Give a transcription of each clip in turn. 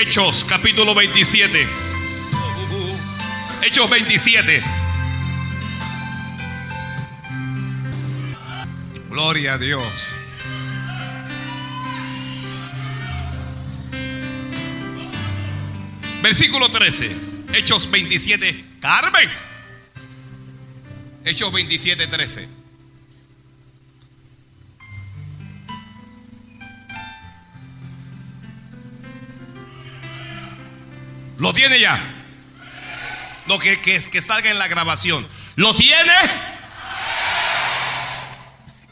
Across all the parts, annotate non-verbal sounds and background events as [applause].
Hechos capítulo 27. Hechos 27. Gloria a Dios. Versículo 13. Hechos 27. Carmen. Hechos 27, 13. ¿Lo tiene ya? No, que, que, que salga en la grabación. ¿Lo tiene?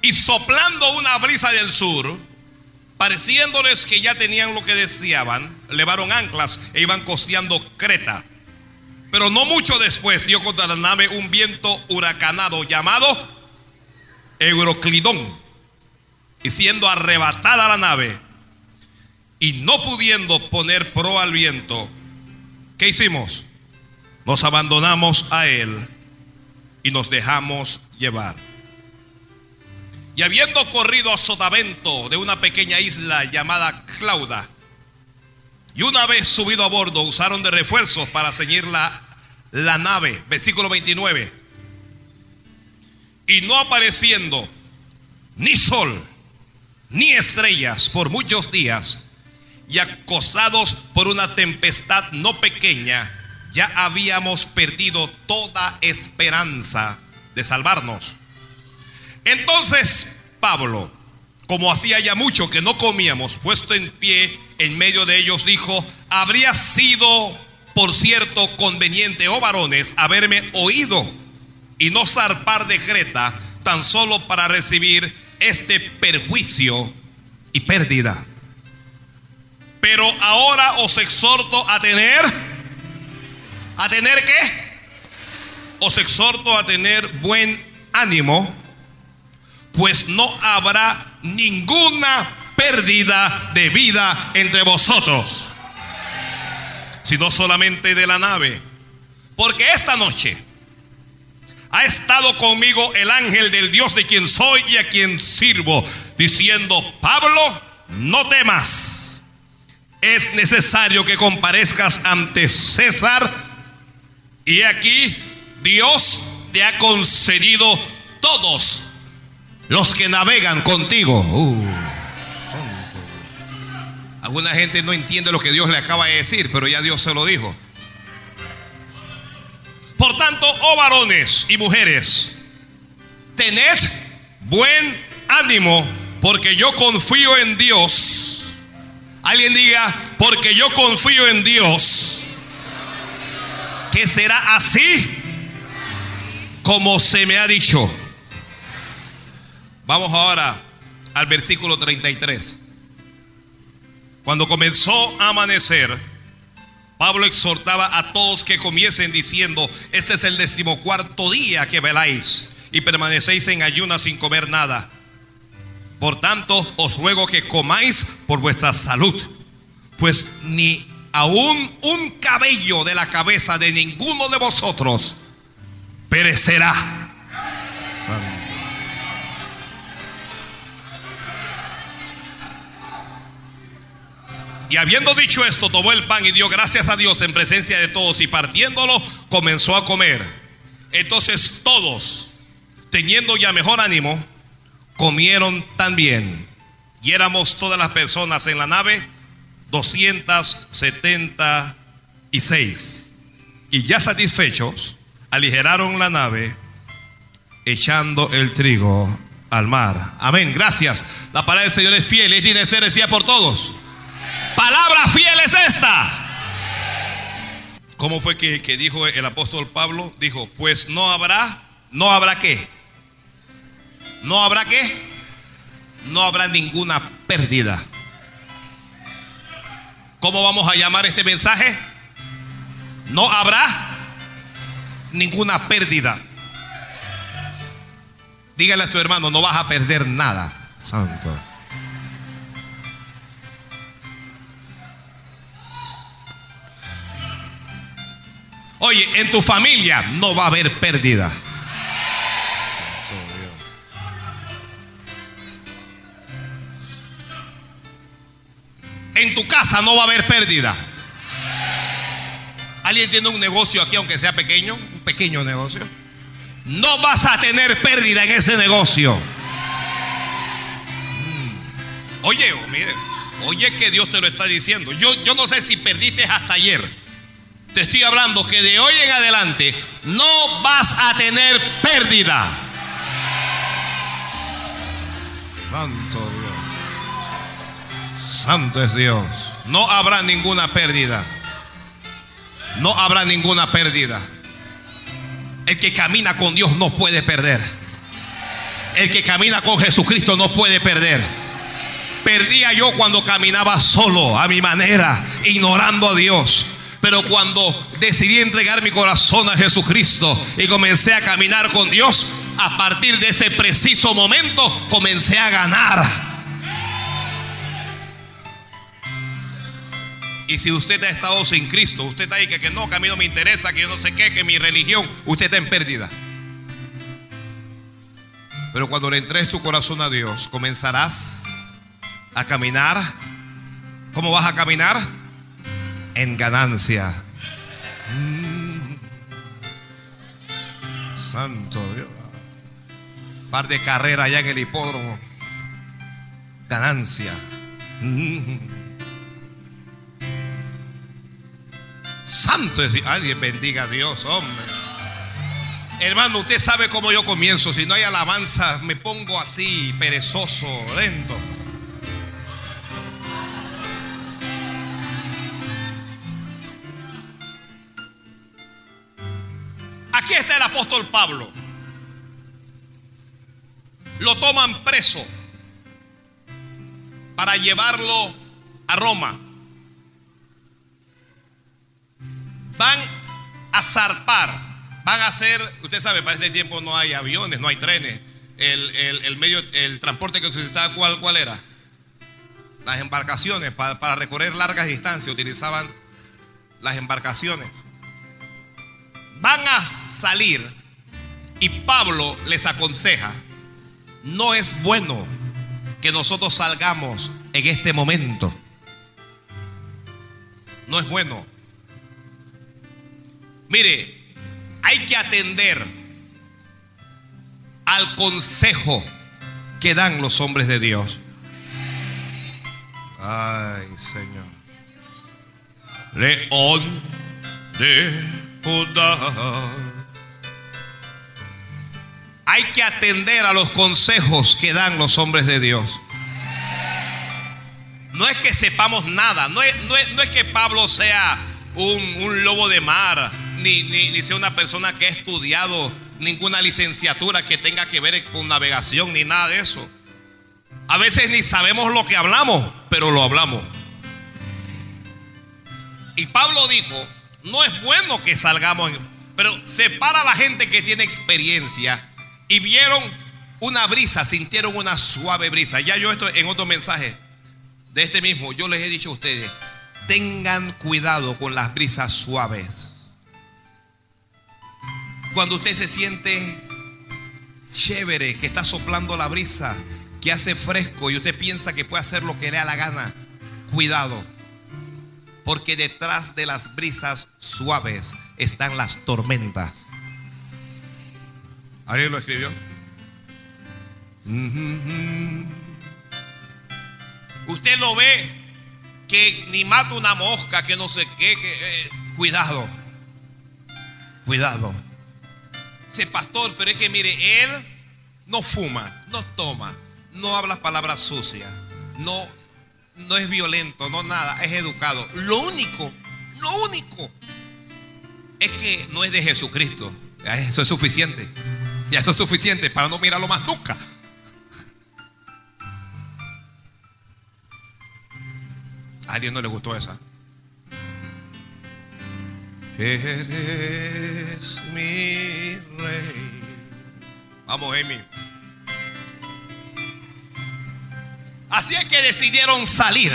Y soplando una brisa del sur, pareciéndoles que ya tenían lo que deseaban, levaron anclas e iban costeando Creta. Pero no mucho después dio contra la nave un viento huracanado llamado Euroclidón. Y siendo arrebatada la nave y no pudiendo poner pro al viento, ¿qué hicimos? Nos abandonamos a él y nos dejamos llevar. Y habiendo corrido a sotavento de una pequeña isla llamada Clauda, y una vez subido a bordo, usaron de refuerzos para ceñir la, la nave. Versículo 29. Y no apareciendo ni sol, ni estrellas por muchos días, y acosados por una tempestad no pequeña, ya habíamos perdido toda esperanza de salvarnos. Entonces Pablo, como hacía ya mucho que no comíamos, puesto en pie en medio de ellos, dijo, habría sido, por cierto, conveniente, oh varones, haberme oído y no zarpar de Creta tan solo para recibir este perjuicio y pérdida. Pero ahora os exhorto a tener, a tener qué? Os exhorto a tener buen ánimo pues no habrá ninguna pérdida de vida entre vosotros, sino solamente de la nave. Porque esta noche ha estado conmigo el ángel del Dios de quien soy y a quien sirvo, diciendo, Pablo, no temas, es necesario que comparezcas ante César, y aquí Dios te ha concedido todos los que navegan contigo. Uh, Alguna gente no entiende lo que Dios le acaba de decir, pero ya Dios se lo dijo. Por tanto, oh varones y mujeres, tened buen ánimo, porque yo confío en Dios. Alguien diga, porque yo confío en Dios, que será así como se me ha dicho. Vamos ahora al versículo 33. Cuando comenzó a amanecer, Pablo exhortaba a todos que comiesen diciendo, este es el decimocuarto día que veláis y permanecéis en ayunas sin comer nada. Por tanto, os ruego que comáis por vuestra salud, pues ni aún un cabello de la cabeza de ninguno de vosotros perecerá. Y habiendo dicho esto, tomó el pan y dio gracias a Dios en presencia de todos y partiéndolo comenzó a comer. Entonces todos, teniendo ya mejor ánimo, comieron también. Y éramos todas las personas en la nave 276. Y ya satisfechos, aligeraron la nave echando el trigo al mar. Amén. Gracias. La palabra del Señor es fiel y tiene ser decía por todos. Palabra fiel es esta. ¿Cómo fue que, que, dijo el apóstol Pablo? Dijo, pues no habrá, no habrá qué. No habrá qué. No habrá ninguna pérdida. ¿Cómo vamos a llamar este mensaje? No habrá ninguna pérdida. Dígale a tu hermano, no vas a perder nada. Santo. Oye, en tu familia no va a haber pérdida. En tu casa no va a haber pérdida. ¿Alguien tiene un negocio aquí, aunque sea pequeño? Un pequeño negocio. No vas a tener pérdida en ese negocio. Mm. Oye, oh, mire, oye que Dios te lo está diciendo. Yo, yo no sé si perdiste hasta ayer. Te estoy hablando que de hoy en adelante no vas a tener pérdida. Santo. Santo es Dios. No habrá ninguna pérdida. No habrá ninguna pérdida. El que camina con Dios no puede perder. El que camina con Jesucristo no puede perder. Perdía yo cuando caminaba solo, a mi manera, ignorando a Dios. Pero cuando decidí entregar mi corazón a Jesucristo y comencé a caminar con Dios, a partir de ese preciso momento comencé a ganar. Y si usted ha estado sin Cristo, usted está ahí que, que no, que a mí no me interesa, que yo no sé qué, que mi religión, usted está en pérdida. Pero cuando le entregues tu corazón a Dios, comenzarás a caminar. ¿Cómo vas a caminar? En ganancia. Mm. Santo Dios. Par de carrera allá en el hipódromo. Ganancia. Mm. Santo es. Alguien bendiga a Dios, hombre. Hermano, usted sabe cómo yo comienzo. Si no hay alabanza, me pongo así, perezoso, lento. Aquí está el apóstol Pablo. Lo toman preso para llevarlo a Roma. Van a zarpar, van a hacer, usted sabe, para este tiempo no hay aviones, no hay trenes. El, medio, el transporte que se utilizaba, ¿cuál, ¿cuál era? Las embarcaciones para, para recorrer largas distancias utilizaban las embarcaciones. Van a salir y Pablo les aconseja, no es bueno que nosotros salgamos en este momento. No es bueno. Mire, hay que atender al consejo que dan los hombres de Dios. Ay, Señor. León de Judá. Hay que atender a los consejos que dan los hombres de Dios. No es que sepamos nada, no es, no es, que Pablo sea un, un lobo de mar, ni, ni, sea una persona que ha estudiado ninguna licenciatura que tenga que ver con navegación, ni nada de eso. A veces ni sabemos lo que hablamos, pero lo hablamos. Y Pablo dijo, no es bueno que salgamos, pero separa a la gente que tiene experiencia y vieron una brisa, sintieron una suave brisa. Ya yo esto en otro mensaje de este mismo, yo les he dicho a ustedes, tengan cuidado con las brisas suaves. Cuando usted se siente chévere, que está soplando la brisa, que hace fresco y usted piensa que puede hacer lo que le da la gana, cuidado. Porque detrás de las brisas suaves están las tormentas. ¿Alguien lo escribió? Usted lo ve que ni mata una mosca, que no sé qué, que, eh, cuidado, cuidado pastor, pero es que mire, él no fuma, no toma, no habla palabras sucias, no, no es violento, no nada, es educado. Lo único, lo único es que no es de Jesucristo. Eso es suficiente. Ya eso es suficiente para no mirarlo más nunca. A alguien no le gustó esa. Eres mi rey. Vamos, Amy. Así es que decidieron salir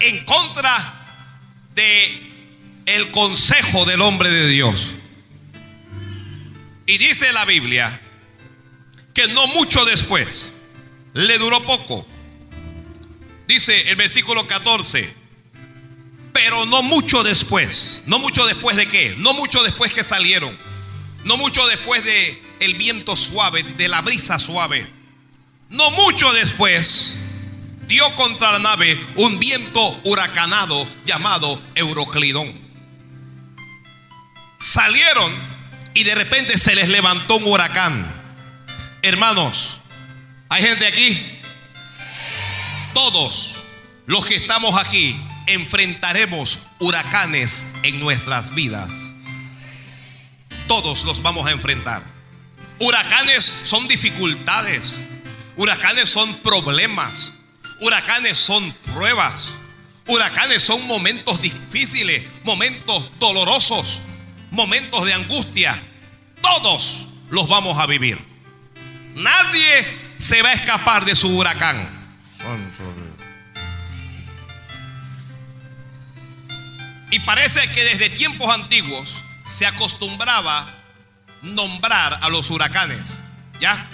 en contra de el consejo del hombre de Dios. Y dice la Biblia que no mucho después, le duró poco. Dice el versículo 14, Pero no mucho después. No mucho después de qué? No mucho después que salieron. No mucho después de el viento suave, de la brisa suave. No mucho después dio contra la nave un viento huracanado llamado Euroclidón. Salieron y de repente se les levantó un huracán. Hermanos, ¿hay gente aquí? Todos los que estamos aquí enfrentaremos huracanes en nuestras vidas. Todos los vamos a enfrentar. Huracanes son dificultades. Huracanes son problemas. Huracanes son pruebas. Huracanes son momentos difíciles, momentos dolorosos, momentos de angustia. Todos los vamos a vivir. Nadie se va a escapar de su huracán. Y parece que desde tiempos antiguos se acostumbraba nombrar a los huracanes. ¿Ya?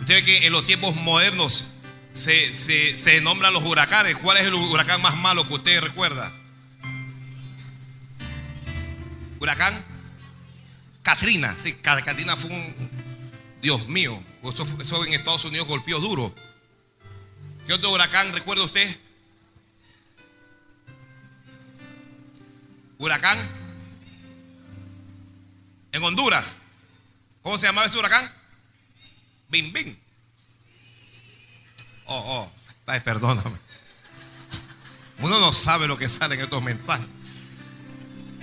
Usted ve que en los tiempos modernos se, se, nombran los huracanes. ¿Cuál es el huracán más malo que usted recuerda? Huracán Katrina. Sí, Katrina fue un. Dios mío, eso, eso en Estados Unidos golpeó duro. ¿Qué otro huracán recuerda usted? Huracán en Honduras. ¿Cómo se llamaba ese huracán? Bim Bim. Oh, oh, ay, perdóname. Uno no sabe lo que sale en estos mensajes.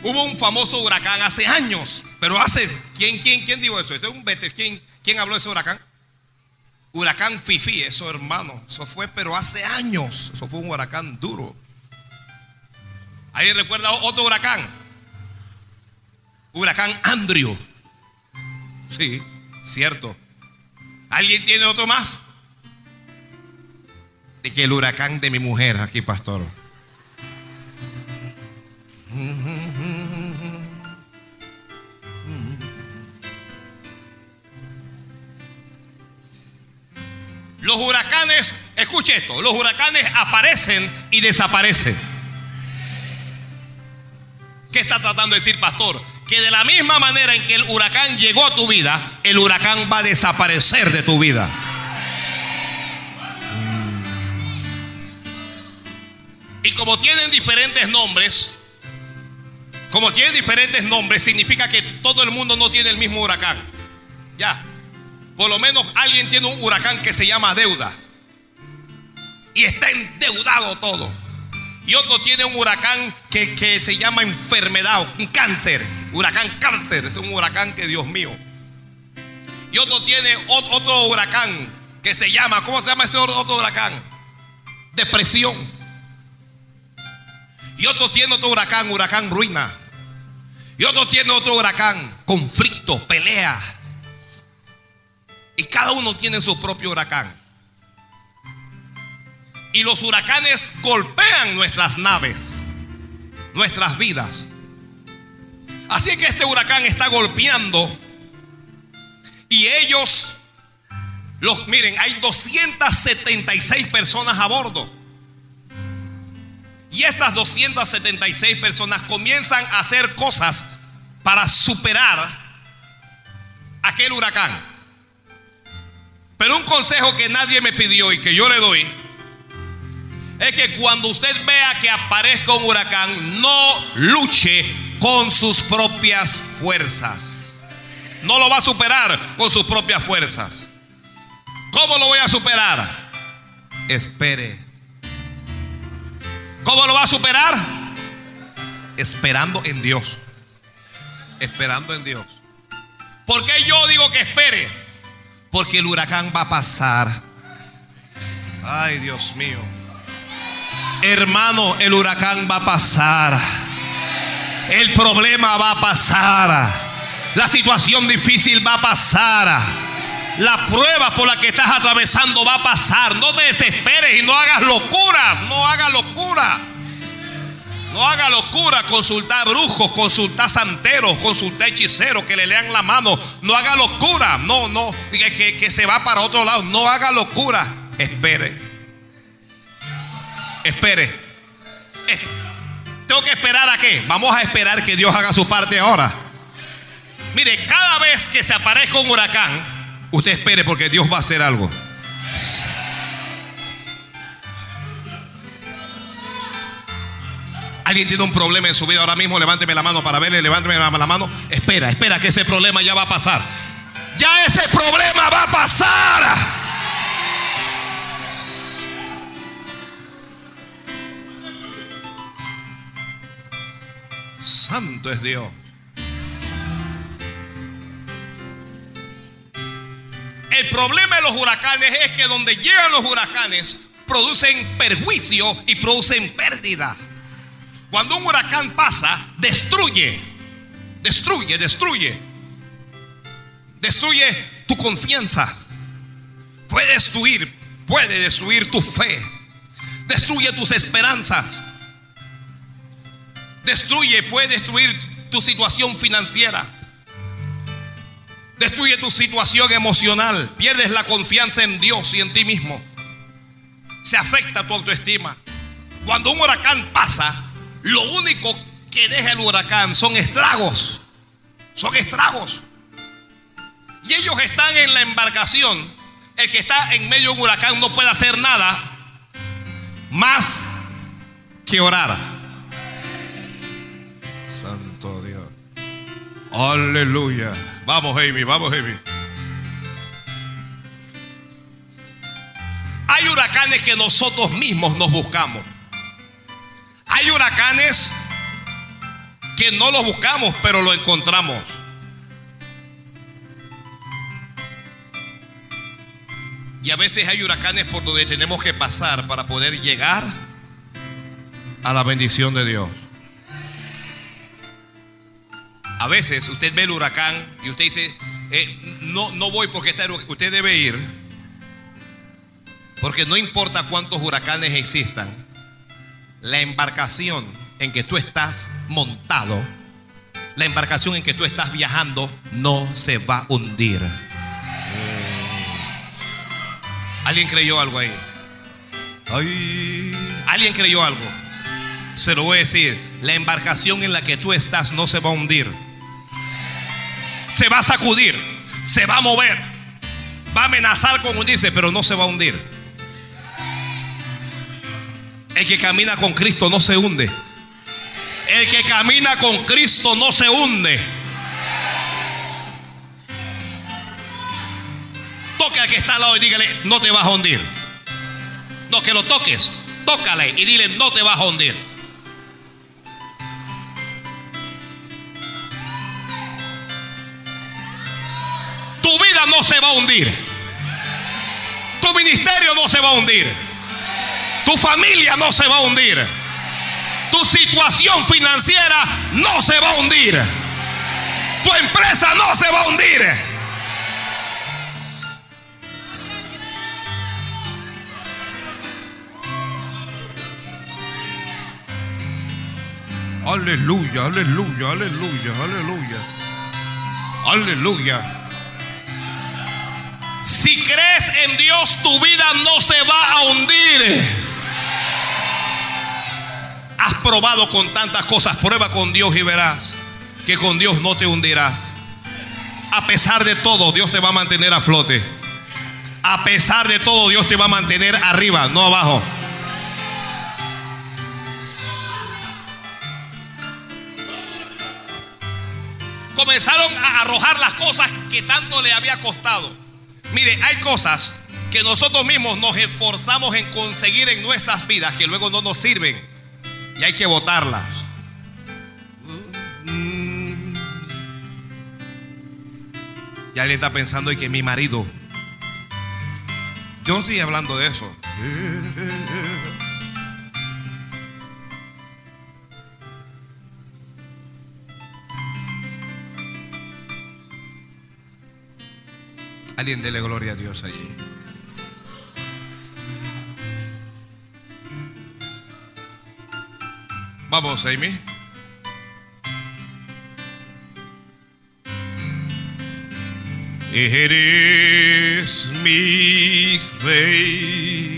Hubo un famoso huracán hace años, pero hace, ¿quién, quién, quién dijo eso? Este es un vete, ¿quién, ¿quién habló de ese huracán? Huracán Fifi, eso hermano, eso fue, pero hace años, eso fue un huracán duro. ¿Alguien recuerda otro huracán? Huracán Andrew. Sí, cierto. ¿Alguien tiene otro más? De que el huracán de mi mujer aquí, pastor. Los huracanes, escuche esto, los huracanes aparecen y desaparecen. ¿Qué está tratando de decir, pastor? Que de la misma manera en que el huracán llegó a tu vida, el huracán va a desaparecer de tu vida. Y como tienen diferentes nombres, como tienen diferentes nombres, significa que todo el mundo no tiene el mismo huracán. Ya. Por lo menos alguien tiene un huracán que se llama deuda. Y está endeudado todo. Y otro tiene un huracán que, se llama enfermedad, un cáncer. Huracán cáncer, es un huracán que Dios mío. Y otro tiene otro huracán que se llama, ¿cómo se llama ese otro huracán? Depresión. Y otro tiene otro huracán, huracán ruina. Y otro tiene otro huracán, conflicto, pelea. Y cada uno tiene su propio huracán. Y los huracanes golpean nuestras naves, nuestras vidas. Así que este huracán está golpeando. Y ellos, los, miren, hay 276 personas a bordo. Y estas 276 personas comienzan a hacer cosas para superar aquel huracán. Pero un consejo que nadie me pidió y que yo le doy es que cuando usted vea que aparezca un huracán, no luche con sus propias fuerzas. No lo va a superar con sus propias fuerzas. ¿Cómo lo voy a superar? Espere. ¿Cómo lo va a superar? Esperando en Dios. Esperando en Dios. ¿Por qué yo digo que espere? Porque el huracán va a pasar. Ay, Dios mío. Hermano, el huracán va a pasar. El problema va a pasar. La situación difícil va a pasar. La prueba por la que estás atravesando va a pasar. No te desesperes y no hagas locuras. No hagas locura. No haga locura, consultar brujos, consultar santeros, consultar hechiceros que le lean la mano. No haga locura, no, no, que, que se va para otro lado. No haga locura, espere espere. Eh, tengo que esperar a qué? Vamos a esperar que Dios haga su parte ahora. Mire, cada vez que se aparezca un huracán, usted espere porque Dios va a hacer algo. Alguien tiene un problema en su vida ahora mismo, levánteme la mano para verle, levánteme la mano. Espera, espera que ese problema ya va a pasar. Ya ese problema va a pasar. Santo es Dios. El problema de los huracanes es que donde llegan los huracanes producen perjuicio y producen pérdida. Cuando un huracán pasa, destruye, destruye, destruye. Destruye tu confianza. Puede destruir, puede destruir tu fe. Destruye tus esperanzas. Destruye, puede destruir tu situación financiera. Destruye tu situación emocional. Pierdes la confianza en Dios y en ti mismo. Se afecta tu autoestima. Cuando un huracán pasa, lo único que deja el huracán son estragos. Son estragos. Y ellos están en la embarcación. El que está en medio de un huracán no puede hacer nada más que orar. Aleluya. Vamos, Amy, vamos, Amy. Hay huracanes que nosotros mismos nos buscamos. Hay huracanes que no los buscamos, pero lo encontramos. Y a veces hay huracanes por donde tenemos que pasar para poder llegar a la bendición de Dios. A veces usted ve el huracán y usted dice, eh, no, no voy porque está, usted debe ir. Porque no importa cuántos huracanes existan, la embarcación en que tú estás montado, la embarcación en que tú estás viajando, no se va a hundir. ¿Alguien creyó algo ahí? ¿Alguien creyó algo? Se lo voy a decir, la embarcación en la que tú estás no se va a hundir. Se va a sacudir, se va a mover, va a amenazar con hundirse, pero no se va a hundir. El que camina con Cristo no se hunde. El que camina con Cristo no se hunde. Toque al que está al lado y dígale, no te vas a hundir. No, que lo toques. Tócale y dile, no te vas a hundir. No se va a hundir. Tu ministerio no se va a hundir. Tu familia no se va a hundir. Tu situación financiera no se va a hundir. Tu empresa no se va a hundir. Aleluya, aleluya, aleluya, aleluya. Aleluya. Si crees en Dios, tu vida no se va a hundir. Has probado con tantas cosas, prueba con Dios y verás que con Dios no te hundirás. A pesar de todo, Dios te va a mantener a flote. A pesar de todo, Dios te va a mantener arriba, no abajo. Comenzaron a arrojar las cosas que tanto le había costado. Mire, hay cosas que nosotros mismos nos esforzamos en conseguir en nuestras vidas que luego no nos sirven y hay que votarlas. Ya le está pensando en que mi marido. Yo no estoy hablando de eso. Alguien dele gloria a Dios allí. Vamos, Amy. Eres mi rey.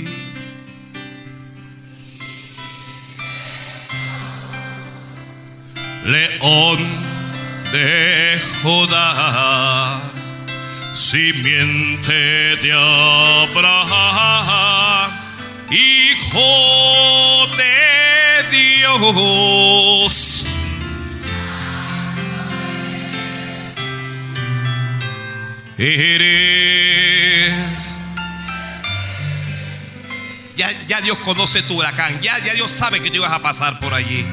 león de Judá, simiente de Abraham, hijo de Dios. Eres. Ya, ya Dios conoce tu huracán, ya, ya Dios sabe que tú ibas a pasar por allí.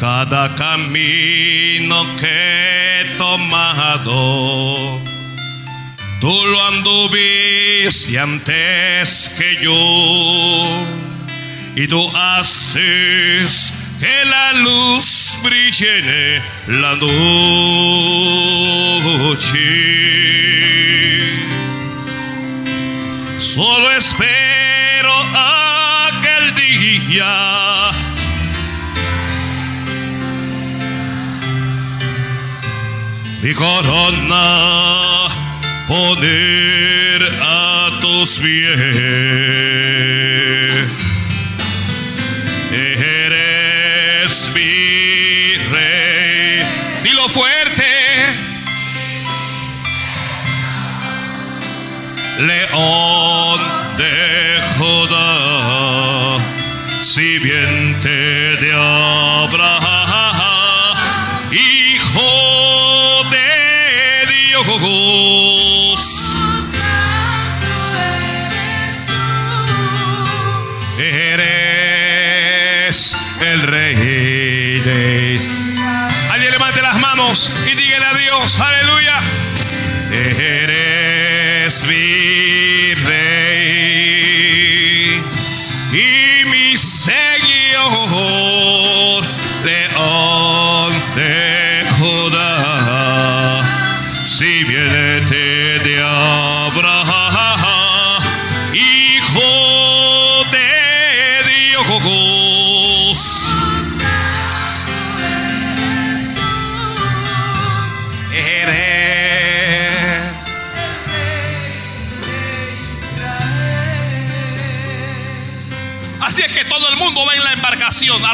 Cada camino que he tomado, tú lo anduviste antes que yo. Y tú haces que la luz brille en la noche. Solo espero aquel día. Mi corona poner a tus pies. Eres mi rey. Dilo fuerte. León de Judá, simiente de Abraham,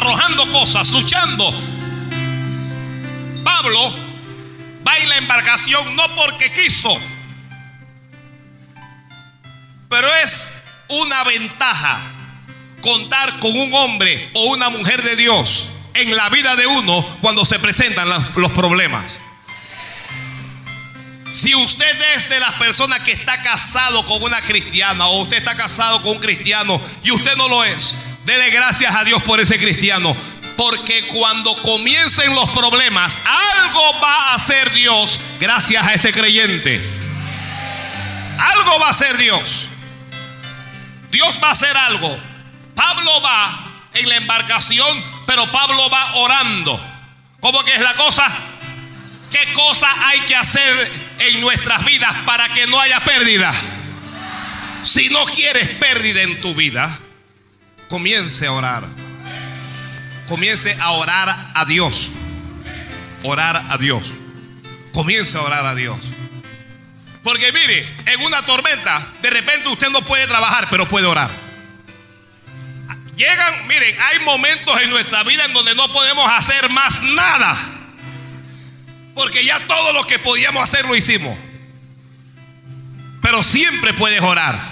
arrojando cosas, luchando. Pablo va en la embarcación no porque quiso, pero es una ventaja contar con un hombre o una mujer de Dios en la vida de uno cuando se presentan los, problemas. Si usted es de las personas que está casado con una cristiana o usted está casado con un cristiano y usted no lo es, dele gracias a Dios por ese cristiano. Porque cuando comiencen los problemas, algo va a hacer Dios gracias a ese creyente. Algo va a hacer Dios. Dios va a hacer algo. Pablo va en la embarcación, pero Pablo va orando. ¿Cómo que es la cosa? ¿Qué cosa hay que hacer en nuestras vidas para que no haya pérdida? Si no quieres pérdida en tu vida, comience a orar. Comience a orar a Dios. Orar a Dios. Comience a orar a Dios. Porque mire, en una tormenta, de repente usted no puede trabajar, pero puede orar. Llegan, miren, hay momentos en nuestra vida en donde no podemos hacer más nada. Porque ya todo lo que podíamos hacer lo hicimos. Pero siempre puedes orar.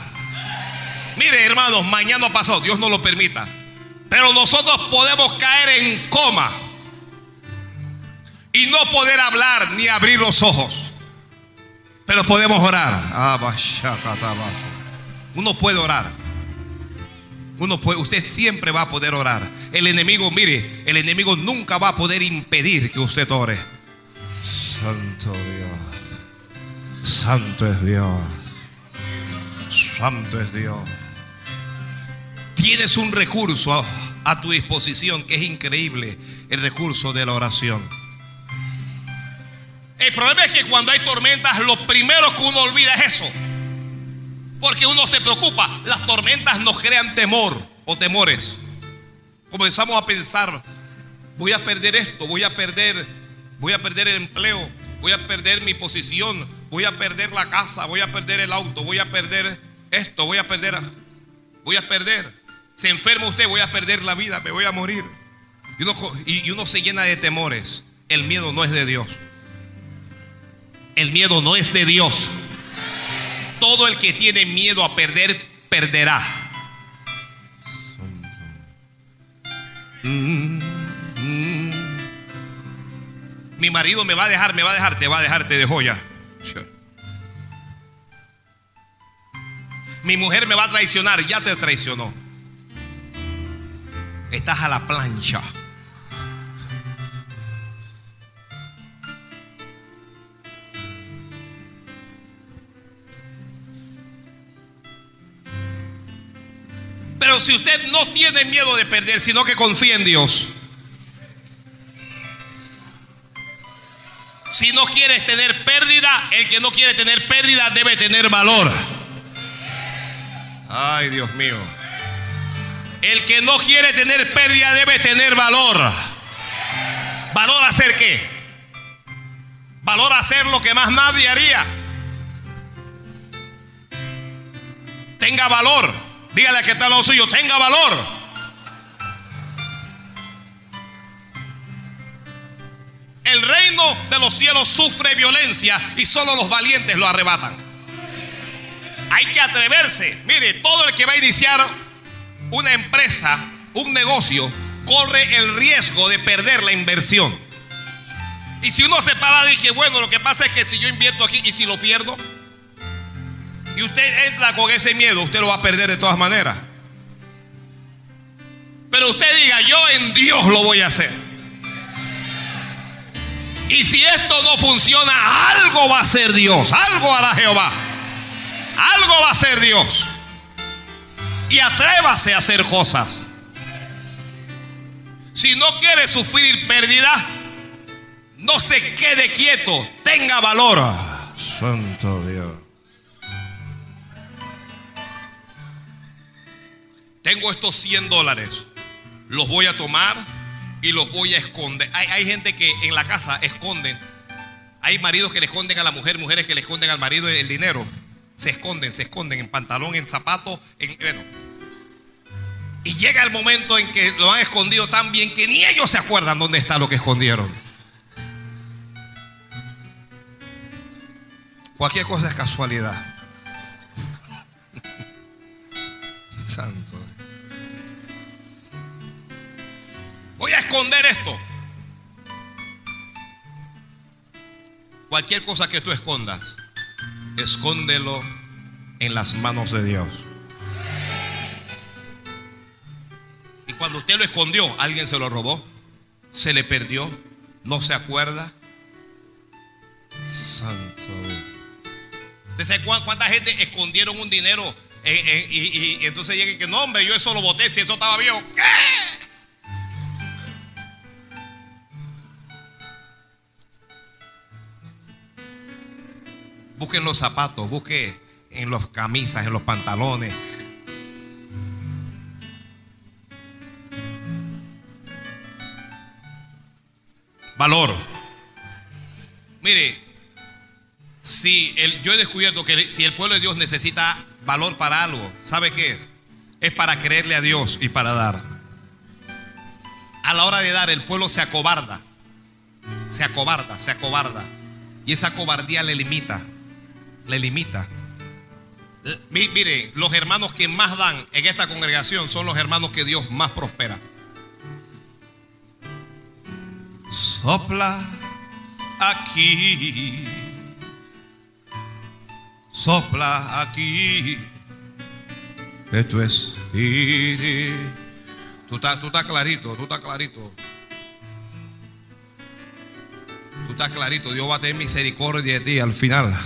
Mire, hermanos, mañana pasó, Dios no lo permita. Pero nosotros podemos caer en coma y no poder hablar ni abrir los ojos. Pero podemos orar. Uno puede orar. Uno puede, usted siempre va a poder orar. El enemigo, mire, el enemigo nunca va a poder impedir que usted ore. Santo Dios. Santo es Dios. Santo es Dios. Tienes un recurso a, tu disposición que es increíble, el recurso de la oración. El problema es que cuando hay tormentas, lo primero que uno olvida es eso. Porque uno se preocupa. Las tormentas nos crean temor o temores. Comenzamos a pensar, voy a perder esto, voy a perder, voy a perder el empleo, voy a perder mi posición, voy a perder la casa, voy a perder el auto, voy a perder esto, voy a perder, voy a perder. Se enferma usted, voy a perder la vida, me voy a morir. Y uno, se llena de temores. El miedo no es de Dios. El miedo no es de Dios. Todo el que tiene miedo a perder, perderá. Mm, mm. Mi marido me va a dejar, me va a dejar, te va a dejar, te dejó ya. Mi mujer me va a traicionar, ya te traicionó. Estás a la plancha. Pero si usted no tiene miedo de perder, sino que confía en Dios. Si no quieres tener pérdida, el que no quiere tener pérdida debe tener valor. Ay, Dios mío. El que no quiere tener pérdida debe tener valor. ¿Valor a hacer qué? Valor a hacer lo que más nadie haría. Tenga valor. Dígale que está lo suyo, tenga valor. El reino de los cielos sufre violencia y solo los valientes lo arrebatan. Hay que atreverse. Mire, todo el que va a iniciar una empresa, un negocio, corre el riesgo de perder la inversión. Y si uno se para y dice, bueno, lo que pasa es que si yo invierto aquí y si lo pierdo, y usted entra con ese miedo, usted lo va a perder de todas maneras. Pero usted diga, yo en Dios lo voy a hacer. Y si esto no funciona, algo va a ser Dios, algo hará Jehová. Algo va a ser Dios. Y atrévase a hacer cosas. Si no quiere sufrir pérdida, no se quede quieto, tenga valor. Santo Dios. Tengo estos 100 dólares. Los voy a tomar y los voy a esconder. Hay, hay, gente que en la casa esconden. Hay maridos que le esconden a la mujer, mujeres que le esconden al marido el dinero. Se esconden, se esconden en pantalón, en zapato, en bueno. Y llega el momento en que lo han escondido tan bien que ni ellos se acuerdan dónde está lo que escondieron. Cualquier cosa es casualidad. [laughs] Santo. Voy a esconder esto. Cualquier cosa que tú escondas, escóndelo en las manos de Dios. Y cuando usted lo escondió, alguien se lo robó, se le perdió, no se acuerda. Santo. ¿Usted sabe cuánta gente escondieron un dinero eh, eh, y, y, entonces llega y que no, hombre, yo eso lo boté si eso estaba viejo? ¿Qué? Busquen los zapatos, busque en las camisas, en los pantalones. Valor. Mire, si el, yo he descubierto que si el pueblo de Dios necesita valor para algo, ¿sabe qué es? Es para creerle a Dios y para dar. A la hora de dar, el pueblo se acobarda. Se acobarda, se acobarda. Y esa cobardía le limita le limita. Mire, los hermanos que más dan en esta congregación son los hermanos que Dios más prospera. Sopla aquí. Sopla aquí. Esto es Tú estás, tú estás clarito, tú estás clarito. Tú estás clarito. Dios va a tener misericordia de ti al final.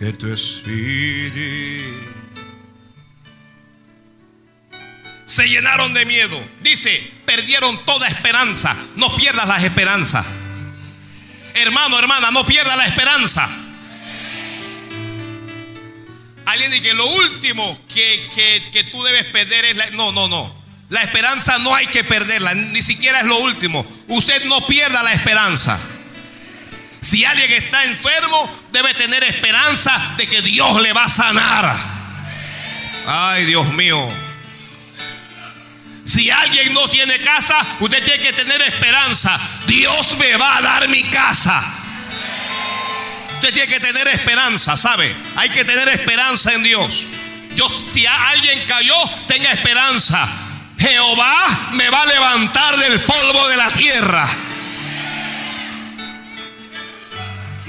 Que tu espíritu se llenaron de miedo. Dice, perdieron toda esperanza. No pierdas la esperanza. Hermano, hermana, no pierdas la esperanza. Alguien dice que lo último que, que, tú debes perder es la... No, no, no. La esperanza no hay que perderla. Ni siquiera es lo último. Usted no pierda la esperanza. Si alguien está enfermo, debe tener esperanza de que Dios le va a sanar. Ay, Dios mío. Si alguien no tiene casa, usted tiene que tener esperanza. Dios me va a dar mi casa. Usted tiene que tener esperanza, ¿sabe? Hay que tener esperanza en Dios. Yo, si alguien cayó, tenga esperanza. Jehová me va a levantar del polvo de la tierra.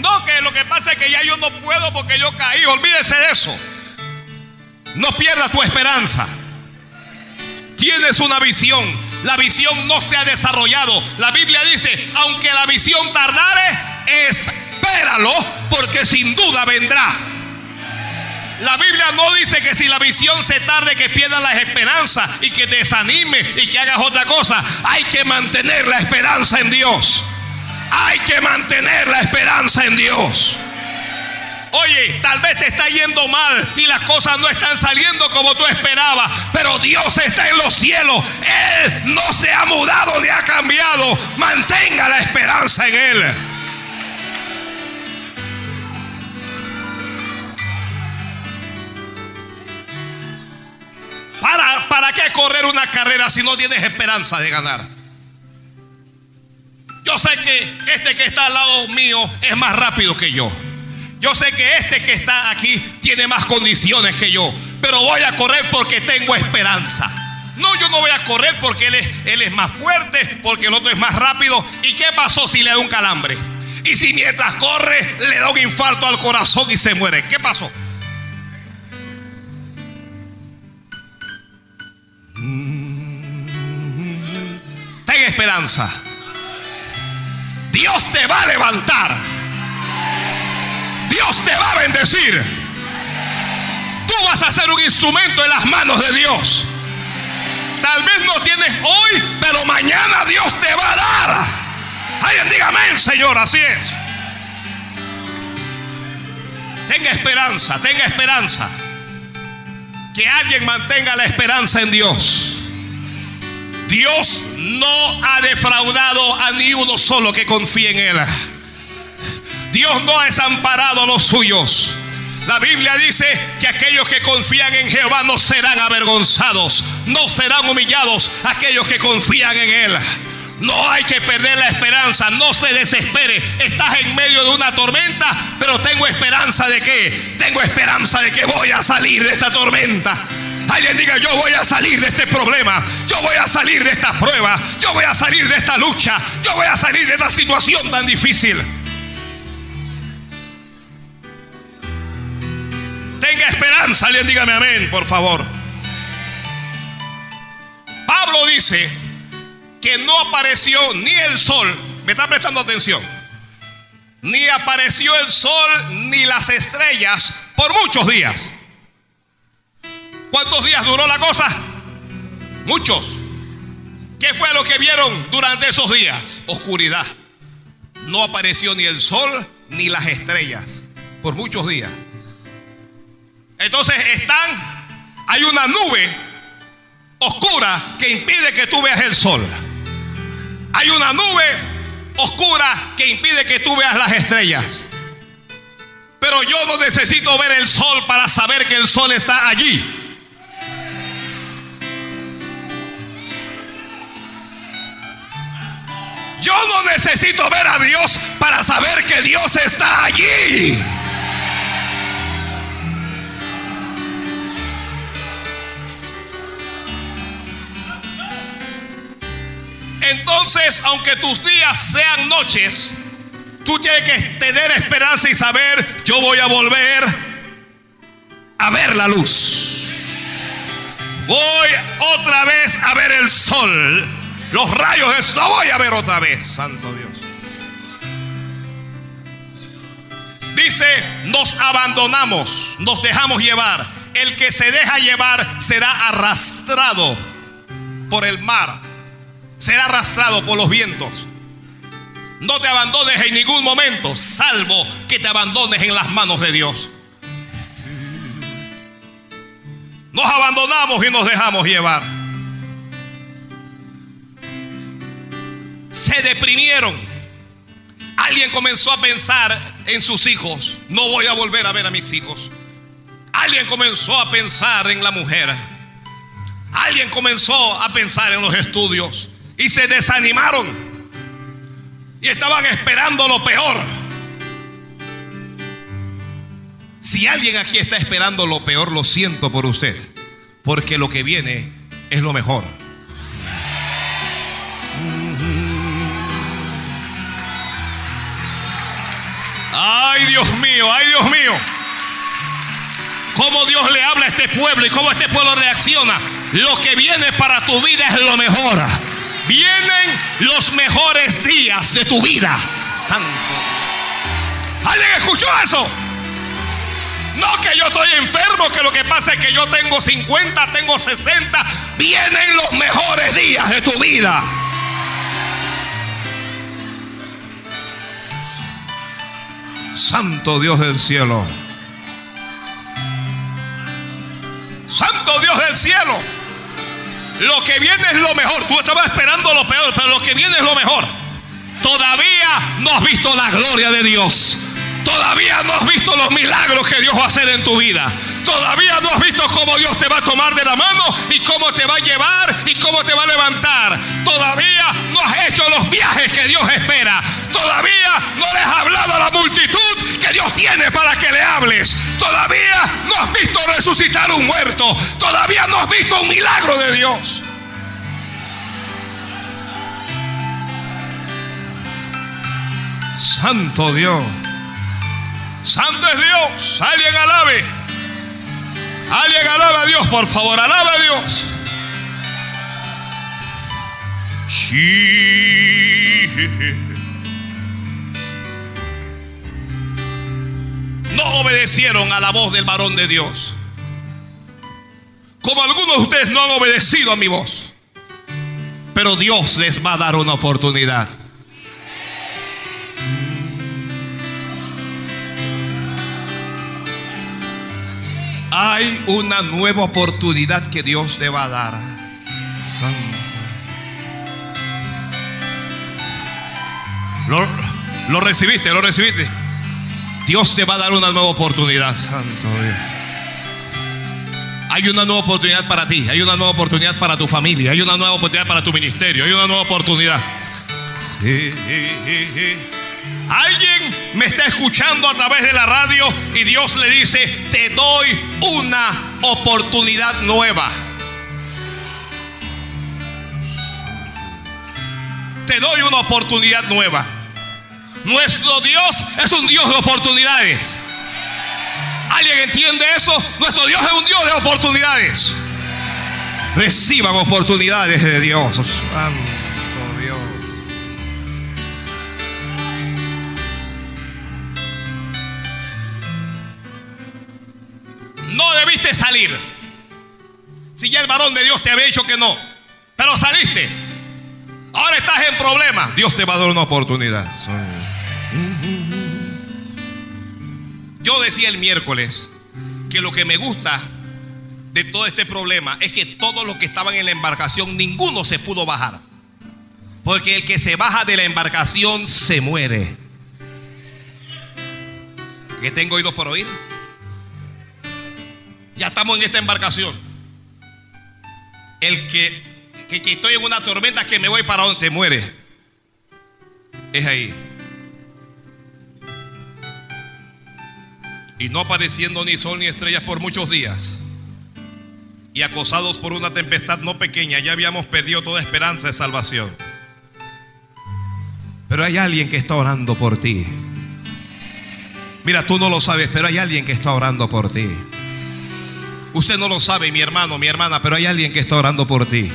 No, que lo que pasa es que ya yo no puedo porque yo caí. Olvídese de eso. No pierdas tu esperanza. Tienes una visión. La visión no se ha desarrollado. La Biblia dice, aunque la visión tardare, espéralo porque sin duda vendrá. La Biblia no dice que si la visión se tarde que pierdas la esperanza y que desanime y que hagas otra cosa. Hay que mantener la esperanza en Dios. Hay que mantener la esperanza en Dios. Oye, tal vez te está yendo mal y las cosas no están saliendo como tú esperabas, pero Dios está en los cielos. Él no se ha mudado ni ha cambiado. Mantenga la esperanza en Él. ¿Para, ¿Para qué correr una carrera si no tienes esperanza de ganar? Yo sé que este que está al lado mío es más rápido que yo. Yo sé que este que está aquí tiene más condiciones que yo. Pero voy a correr porque tengo esperanza. No, yo no voy a correr porque él es, él es más fuerte, porque el otro es más rápido. ¿Y qué pasó si le da un calambre? Y si mientras corre le da un infarto al corazón y se muere. ¿Qué pasó? Ten esperanza. Dios te va a levantar. Dios te va a bendecir. Tú vas a ser un instrumento en las manos de Dios. Tal vez no tienes hoy, pero mañana Dios te va a dar. Alguien diga amén, Señor, así es. Tenga esperanza, tenga esperanza. Que alguien mantenga la esperanza en Dios. Dios no ha defraudado a ni uno solo que confíe en Él. Dios no ha desamparado a los suyos. La Biblia dice que aquellos que confían en Jehová no serán avergonzados, no serán humillados aquellos que confían en Él. No hay que perder la esperanza, no se desespere. Estás en medio de una tormenta, pero tengo esperanza de que, tengo esperanza de que voy a salir de esta tormenta. Alguien diga, yo voy a salir de este problema, yo voy a salir de esta prueba, yo voy a salir de esta lucha, yo voy a salir de esta situación tan difícil. Tenga esperanza, alguien dígame amén, por favor. Pablo dice que no apareció ni el sol, me está prestando atención, ni apareció el sol ni las estrellas por muchos días. ¿Cuántos días duró la cosa? Muchos. ¿Qué fue lo que vieron durante esos días? Oscuridad. No apareció ni el sol ni las estrellas por muchos días. Entonces están, hay una nube oscura que impide que tú veas el sol. Hay una nube oscura que impide que tú veas las estrellas. Pero yo no necesito ver el sol para saber que el sol está allí. Yo no necesito ver a Dios para saber que Dios está allí. Entonces, aunque tus días sean noches, tú tienes que tener esperanza y saber, yo voy a volver a ver la luz. Voy otra vez a ver el sol. Los rayos no voy a ver otra vez, Santo Dios. Dice, nos abandonamos, nos dejamos llevar. El que se deja llevar será arrastrado por el mar será arrastrado por los vientos. No te abandones en ningún momento, salvo que te abandones en las manos de Dios. Nos abandonamos y nos dejamos llevar. Se deprimieron. Alguien comenzó a pensar en sus hijos. No voy a volver a ver a mis hijos. Alguien comenzó a pensar en la mujer. Alguien comenzó a pensar en los estudios. Y se desanimaron. Y estaban esperando lo peor. Si alguien aquí está esperando lo peor, lo siento por usted. Porque lo que viene es lo mejor. Ay, Dios mío, ay, Dios mío. Cómo Dios le habla a este pueblo y cómo este pueblo reacciona. Lo que viene para tu vida es lo mejor. Vienen los mejores días de tu vida. Santo. ¿Alguien escuchó eso? No que yo estoy enfermo, que lo que pasa es que yo tengo 50, tengo 60. Vienen los mejores días de tu vida. Santo Dios del cielo. Santo Dios del cielo. Lo que viene es lo mejor. Tú estabas esperando lo peor, pero lo que viene es lo mejor. Todavía no has visto la gloria de Dios. Todavía no has visto los milagros que Dios va a hacer en tu vida. Todavía no has visto cómo Dios te va a tomar de la mano y cómo te va a llevar y cómo te va a levantar. Todavía no has hecho los viajes que Dios espera. Todavía no le has hablado a la multitud que Dios tiene para que le hables. Todavía no has visto resucitar un muerto. Todavía no has visto un milagro de Dios. Santo Dios. Santo es Dios. Alguien alabe. Alguien alabe a Dios, por favor. Alabe a Dios. No obedecieron a la voz del varón de Dios. Como algunos de ustedes no han obedecido a mi voz. Pero Dios les va a dar una oportunidad. Hay una nueva oportunidad que Dios te va a dar. Santo. Lo, lo recibiste, lo recibiste. Dios te va a dar una nueva oportunidad. Santo Dios. Hay una nueva oportunidad para ti, hay una nueva oportunidad para tu familia, hay una nueva oportunidad para tu ministerio, hay una nueva oportunidad. Sí, sí, sí. Alguien me está escuchando a través de la radio y Dios le dice, te doy una oportunidad nueva. Te doy una oportunidad nueva. Nuestro Dios es un Dios de oportunidades. ¿Alguien entiende eso? Nuestro Dios es un Dios de oportunidades. Reciban oportunidades de Dios. Santo No debiste salir. Si ya el varón de Dios te había dicho que no. Pero saliste. Ahora estás en problemas. Dios te va a dar una oportunidad. Yo decía el miércoles que lo que me gusta de todo este problema es que todos los que estaban en la embarcación, ninguno se pudo bajar. Porque el que se baja de la embarcación se muere. ¿Qué tengo oídos por oír? Ya estamos en esta embarcación. El que, que, estoy en una tormenta que me voy para donde muere. Es ahí. y no apareciendo ni sol ni estrellas por muchos días, y acosados por una tempestad no pequeña, ya habíamos perdido toda esperanza de salvación. Pero hay alguien que está orando por ti. Mira, tú no lo sabes, pero hay alguien que está orando por ti. Usted no lo sabe, mi hermano, mi hermana, pero hay alguien que está orando por ti.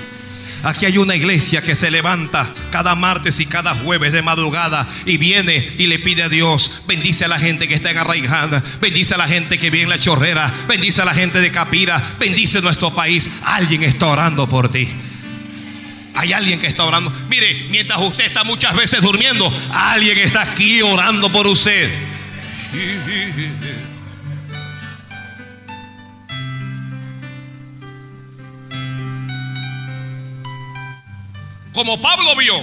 Aquí hay una iglesia que se levanta cada martes y cada jueves de madrugada y viene y le pide a Dios, bendice a la gente que está en Arraigada, bendice a la gente que vive en la chorrera, bendice a la gente de Capira, bendice nuestro país. Alguien está orando por ti. Hay alguien que está orando. Mire, mientras usted está muchas veces durmiendo, alguien está aquí orando por usted. Como Pablo vio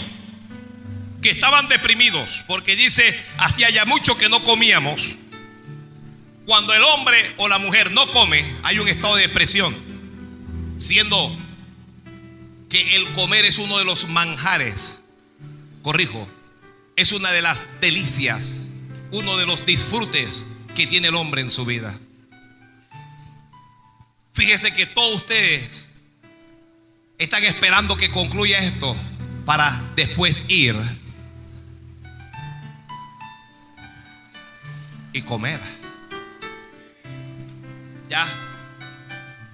que estaban deprimidos, porque dice, hacía ya mucho que no comíamos. Cuando el hombre o la mujer no come, hay un estado de depresión, siendo que el comer es uno de los manjares, corrijo, es una de las delicias, uno de los disfrutes que tiene el hombre en su vida. Fíjese que todos ustedes están esperando que concluya esto para después ir y comer. Ya,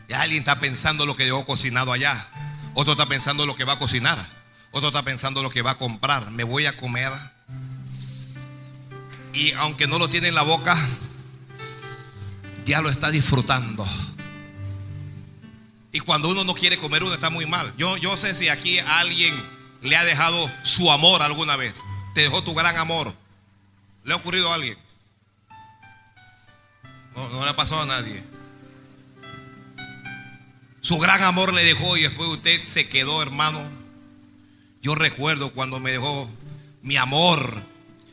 ya alguien está pensando lo que dejó cocinado allá. Otro está pensando lo que va a cocinar. Otro está pensando lo que va a comprar. Me voy a comer. Y aunque no lo tiene en la boca, ya lo está disfrutando. Y cuando uno no quiere comer, uno está muy mal. Yo, yo sé si aquí alguien le ha dejado su amor alguna vez. Te dejó tu gran amor. ¿Le ha ocurrido a alguien? No, no le ha pasado a nadie. Su gran amor le dejó y después usted se quedó, hermano. Yo recuerdo cuando me dejó mi amor.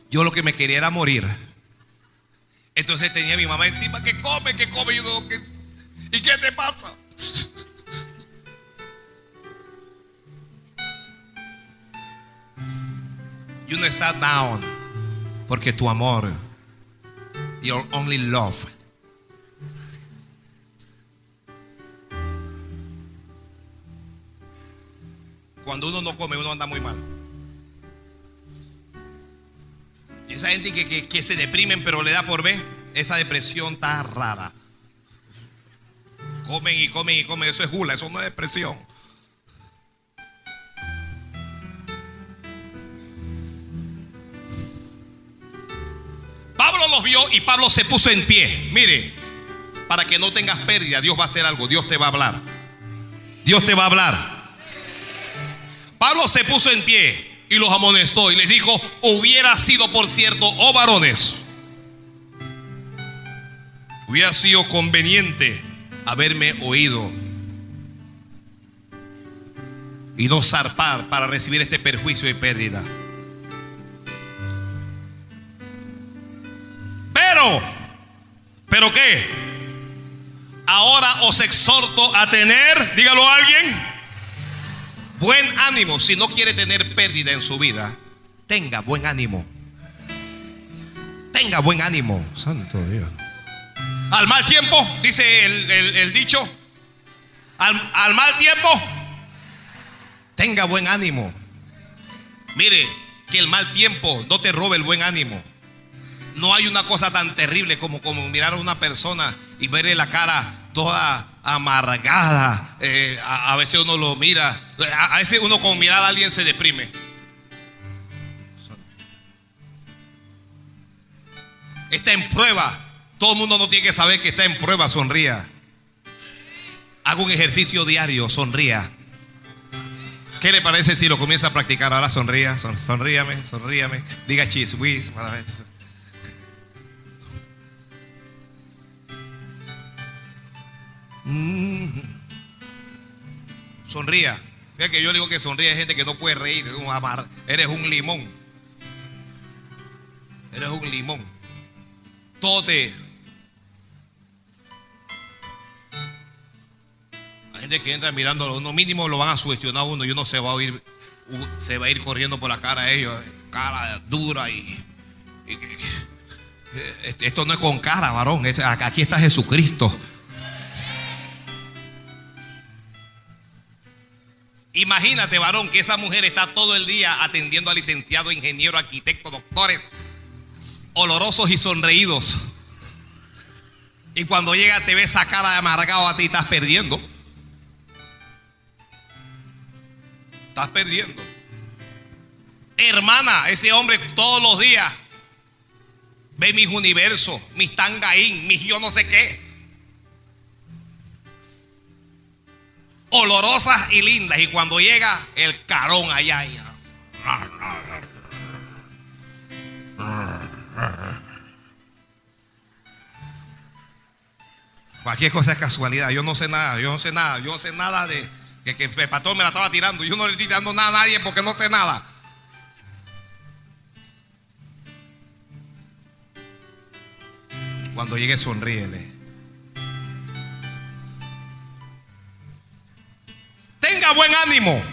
Yo lo que me quería era morir. Entonces tenía mi mamá encima que come, que come. Y, ¿Y qué te pasa? Y uno está down porque tu amor, your only love, cuando uno no come, uno anda muy mal. Y esa gente que, que, se deprimen pero le da por ver, esa depresión está rara. Comen y comen y comen, eso es gula, eso no es depresión. Pablo los vio y Pablo se puso en pie. Mire, para que no tengas pérdida, Dios va a hacer algo, Dios te va a hablar. Dios te va a hablar. Pablo se puso en pie y los amonestó y les dijo, hubiera sido por cierto, oh varones, hubiera sido conveniente haberme oído y no zarpar para recibir este perjuicio y pérdida. Pero, ¿pero qué? Ahora os exhorto a tener, dígalo a alguien, buen ánimo. Si no quiere tener pérdida en su vida, tenga buen ánimo. Tenga buen ánimo. Santo Dios. Al mal tiempo, dice el, dicho, al, al mal tiempo, tenga buen ánimo. Mire, que el mal tiempo no te robe el buen ánimo. No hay una cosa tan terrible como, como mirar a una persona y verle la cara toda amargada. Eh, a, veces uno lo mira. A, veces uno con mirar a alguien se deprime. Está en prueba. Todo el mundo no tiene que saber que está en prueba. Sonría. Haga un ejercicio diario. Sonría. ¿Qué le parece si lo comienza a practicar? Ahora sonría. sonríame, sonríame. Diga chiswis para ver. Mm. Sonría. Mira que yo digo que sonríe gente que no puede reír. Eres un limón. Eres un limón. Todo te. Hay gente que entra mirando, uno mínimo lo van a sugestionar uno y uno se va a ir, se va a ir corriendo por la cara a ellos, cara dura y, esto no es con cara, varón. Este, aquí está Jesucristo. Imagínate, varón, que esa mujer está todo el día atendiendo a licenciados, ingenieros, arquitectos, doctores, olorosos y sonreídos. Y cuando llega te ve esa cara de amargado a ti, estás perdiendo. Estás perdiendo. Hermana, ese hombre todos los días ve mis universos, mis tangaín, mis yo no sé qué. olorosas y lindas. Y cuando llega el carón allá, Cualquier cosa es casualidad. Yo no sé nada, yo no sé nada, yo no sé nada de que, que, el pastor me la estaba tirando. Yo no le estoy tirando nada a nadie porque no sé nada. Cuando llegue, sonríele. Tenga buen ánimo.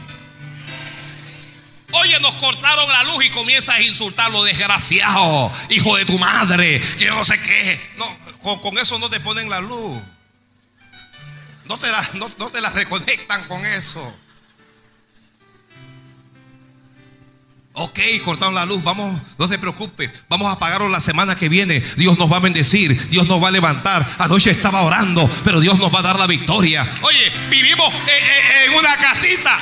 Oye, nos cortaron la luz y comienzas a insultarlo, desgraciado, hijo de tu madre, que no sé qué. No, con eso no te ponen la luz. No te la, no te la reconectan con eso. Ok, cortaron la luz, vamos, no se preocupe, vamos a apagarlo la semana que viene. Dios nos va a bendecir, Dios nos va a levantar. Anoche estaba orando, pero Dios nos va a dar la victoria. Oye, vivimos en, una casita.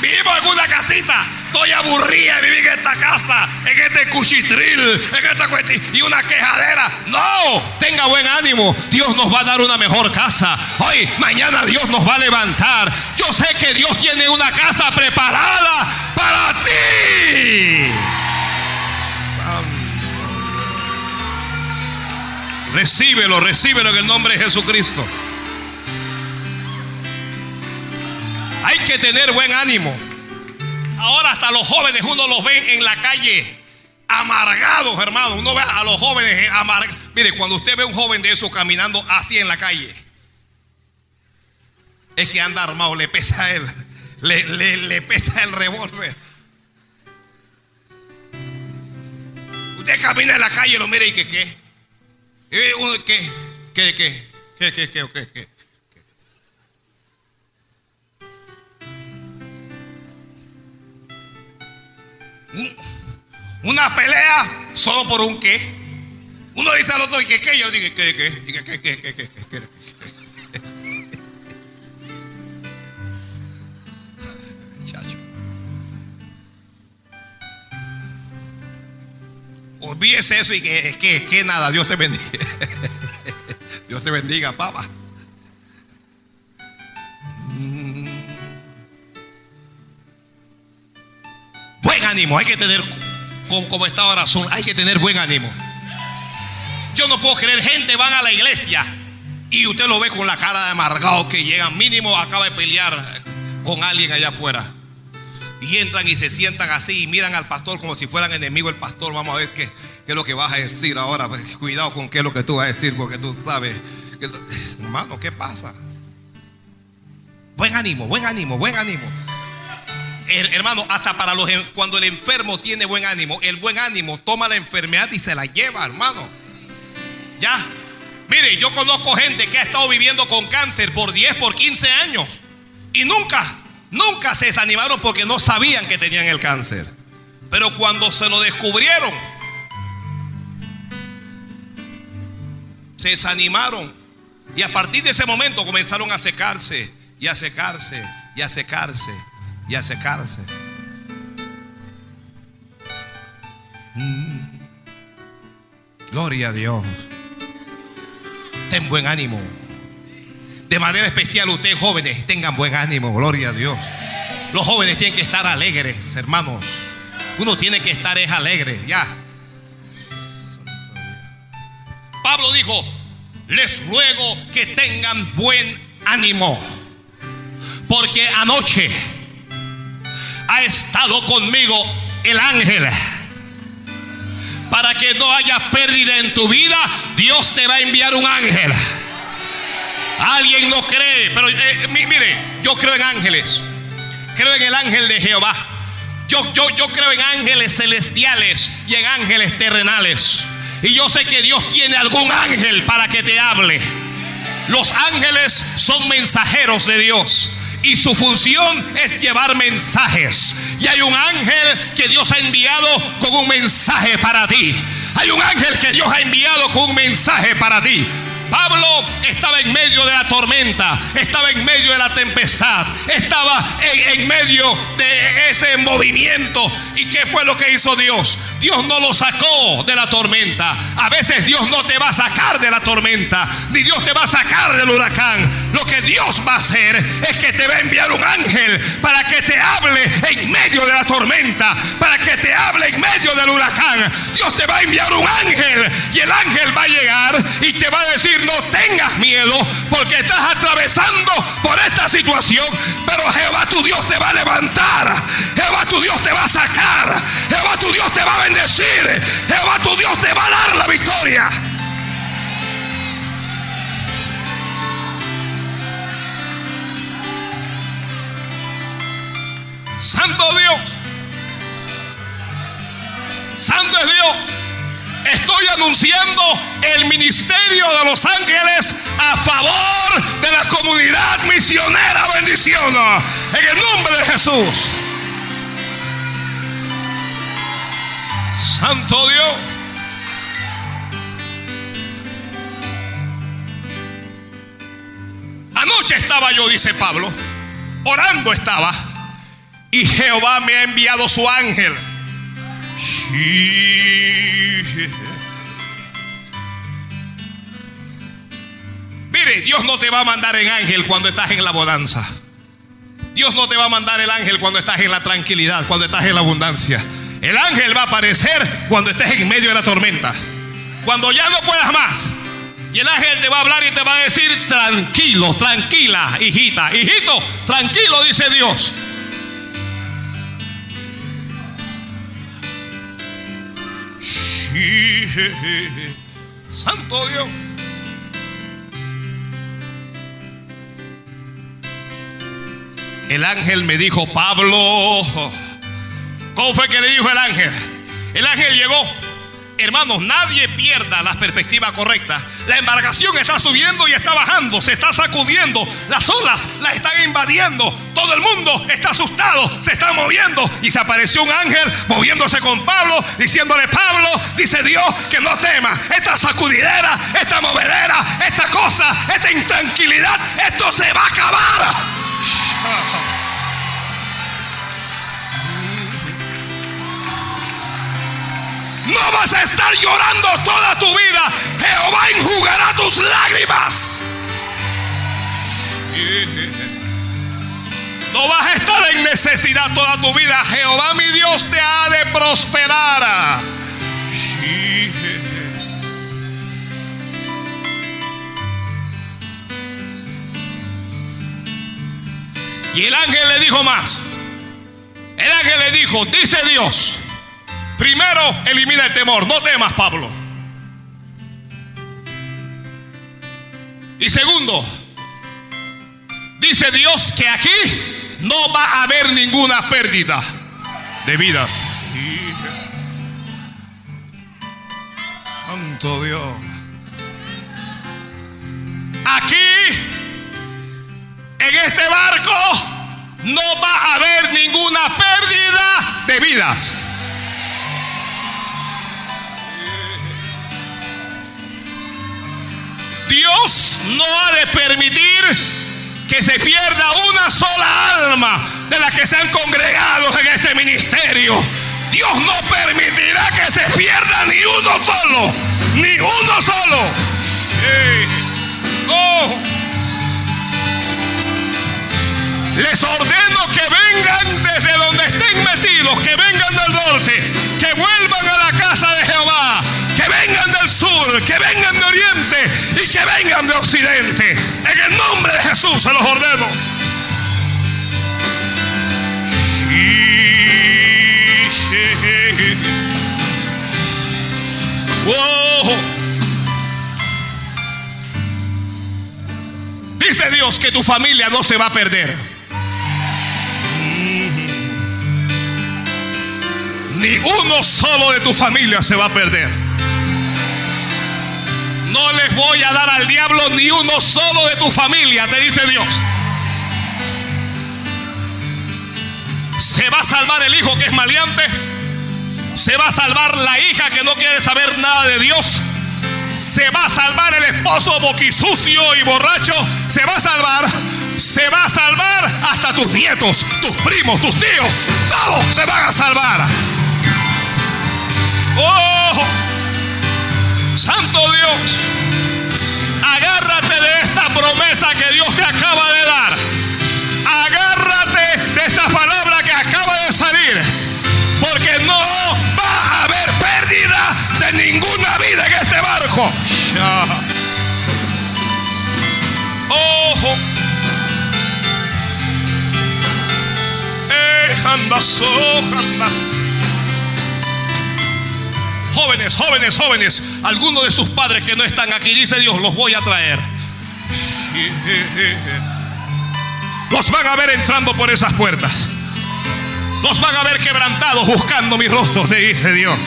Vivimos en una casita. Estoy aburrida de vivir en esta casa, en este cuchitril, en esta cuestión y una quejadera. No, tenga buen ánimo. Dios nos va a dar una mejor casa. Hoy, mañana Dios nos va a levantar. Yo sé que Dios tiene una casa preparada para ti. Recíbelo, recíbelo en el nombre de Jesucristo. Hay que tener buen ánimo. Ahora hasta los jóvenes uno los ve en la calle amargados, hermano. Uno ve a los jóvenes amargados. Mire, cuando usted ve a un joven de eso caminando así en la calle, es que anda armado, le pesa él, le, le, pesa el revólver. Usted camina en la calle lo mira y que qué. ¿Qué? ¿Qué? ¿Qué? ¿Qué? ¿Qué? ¿Qué? ¿Qué? Una pelea solo por un qué. Uno dice al otro, ¿y qué qué? Yo digo, ¿qué qué? ¿Y qué qué qué qué qué? qué? [laughs] Chacho. Olvídese eso y que, que, que nada, Dios te bendiga. [laughs] Dios te bendiga, papá. Ánimo, hay que tener, como, como esta razón, hay que tener buen ánimo. Yo no puedo creer, gente van a la iglesia y usted lo ve con la cara de amargado que llega mínimo acaba de pelear con alguien allá afuera. Y entran y se sientan así y miran al pastor como si fueran enemigos el pastor. Vamos a ver qué, qué es lo que vas a decir ahora. Pues, cuidado con qué es lo que tú vas a decir porque tú sabes. Que, hermano, ¿qué pasa? Buen ánimo, buen ánimo, buen ánimo hermano, hasta para los cuando el enfermo tiene buen ánimo, el buen ánimo toma la enfermedad y se la lleva, hermano. Ya. Mire, yo conozco gente que ha estado viviendo con cáncer por 10, por 15 años y nunca, nunca se desanimaron porque no sabían que tenían el cáncer. Pero cuando se lo descubrieron, se desanimaron y a partir de ese momento comenzaron a secarse y a secarse y a secarse y a secarse. Mm. Gloria a Dios. Ten buen ánimo. De manera especial ustedes jóvenes tengan buen ánimo. Gloria a Dios. Los jóvenes tienen que estar alegres, hermanos. Uno tiene que estar es alegre, ya. Pablo dijo, les ruego que tengan buen ánimo. Porque anoche ha estado conmigo el ángel. Para que no haya pérdida en tu vida, Dios te va a enviar un ángel. Alguien no cree, pero eh, mire, yo creo en ángeles. Creo en el ángel de Jehová. Yo, yo, yo creo en ángeles celestiales y en ángeles terrenales. Y yo sé que Dios tiene algún ángel para que te hable. Los ángeles son mensajeros de Dios y su función es llevar mensajes. Y hay un ángel que Dios ha enviado con un mensaje para ti. Hay un ángel que Dios ha enviado con un mensaje para ti. Pablo estaba en medio de la tormenta, estaba en medio de la tempestad, estaba en, medio de ese movimiento. ¿Y qué fue lo que hizo Dios? Dios no lo sacó de la tormenta. A veces Dios no te va a sacar de la tormenta, ni Dios te va a sacar del huracán. Lo que Dios va a hacer es que te va a enviar un ángel para que te hable en medio de la tormenta, para que te hable en medio del huracán. Dios te va a enviar un ángel y el ángel va a llegar y te va a decir, no tengas miedo porque estás atravesando por esta situación. Pero Jehová tu Dios te va a levantar. Jehová tu Dios te va a sacar. Jehová tu Dios te va a bendecir. Jehová tu Dios te va a dar la victoria. Santo Dios. Estoy anunciando el ministerio de los ángeles a favor de la comunidad misionera. Bendición. En el nombre de Jesús. Santo Dios. Anoche estaba yo, dice Pablo, orando estaba y Jehová me ha enviado su ángel. Mire, Dios no te va a mandar en ángel cuando estás en la bonanza. Dios no te va a mandar el ángel cuando estás en la tranquilidad, cuando estás en la abundancia. El ángel va a aparecer cuando estés en medio de la tormenta. Cuando ya no puedas más. Y el ángel te va a hablar y te va a decir, tranquilo, tranquila, hijita, hijito, tranquilo, dice Dios. Santo Dios. El ángel me dijo, Pablo, ¿cómo fue que le dijo el ángel? El ángel llegó. Hermanos, nadie pierda la perspectiva correcta. La embarcación está subiendo y está bajando, se está sacudiendo, las olas la están invadiendo, todo el mundo está asustado, se está moviendo y se apareció un ángel moviéndose con Pablo, diciéndole, Pablo, dice Dios, que no tema, esta sacudidera, esta movedera, esta cosa, esta intranquilidad, esto se va a acabar. No vas a estar llorando toda tu vida. Jehová enjugará tus lágrimas. No vas a estar en necesidad toda tu vida. Jehová mi Dios te ha de prosperar. Y el ángel le dijo más. El ángel le dijo, dice Dios, primero elimina el temor, no temas Pablo. Y segundo, dice Dios que aquí no va a haber ninguna pérdida de vidas. Santo Dios. Aquí, en este barco, no va a haber ninguna pérdida de vidas. Dios no ha de permitir que se pierda una sola alma de las que se han congregado en este ministerio. Dios no permitirá que se pierda ni uno solo, ni uno solo. Oh. Les ordeno que vengan desde donde estén metidos, que vengan del norte, que vuelvan a la casa de Jehová, que vengan del sur, que vengan de oriente y que vengan de occidente. En el nombre de Jesús se los ordeno. Dice Dios que tu familia no se va a perder. Ni uno solo de tu familia se va a perder. No les voy a dar al diablo ni uno solo de tu familia, te dice Dios. Se va a salvar el hijo que es maleante. Se va a salvar la hija que no quiere saber nada de Dios. Se va a salvar el esposo boquisucio y borracho. Se va a salvar. Se va a salvar hasta tus nietos, tus primos, tus tíos. Todos se van a salvar. Oh, Santo Dios, agárrate de esta promesa que Dios te acaba de dar. Agárrate de esta palabra que acaba de salir. Porque no va a haber pérdida de ninguna vida en este barco. Ojo. Eh, anda, so, anda. Jóvenes, jóvenes, jóvenes, algunos de sus padres que no están aquí, dice Dios, los voy a traer. Los van a ver entrando por esas puertas. Los van a ver quebrantados buscando mi rostro, te dice Dios.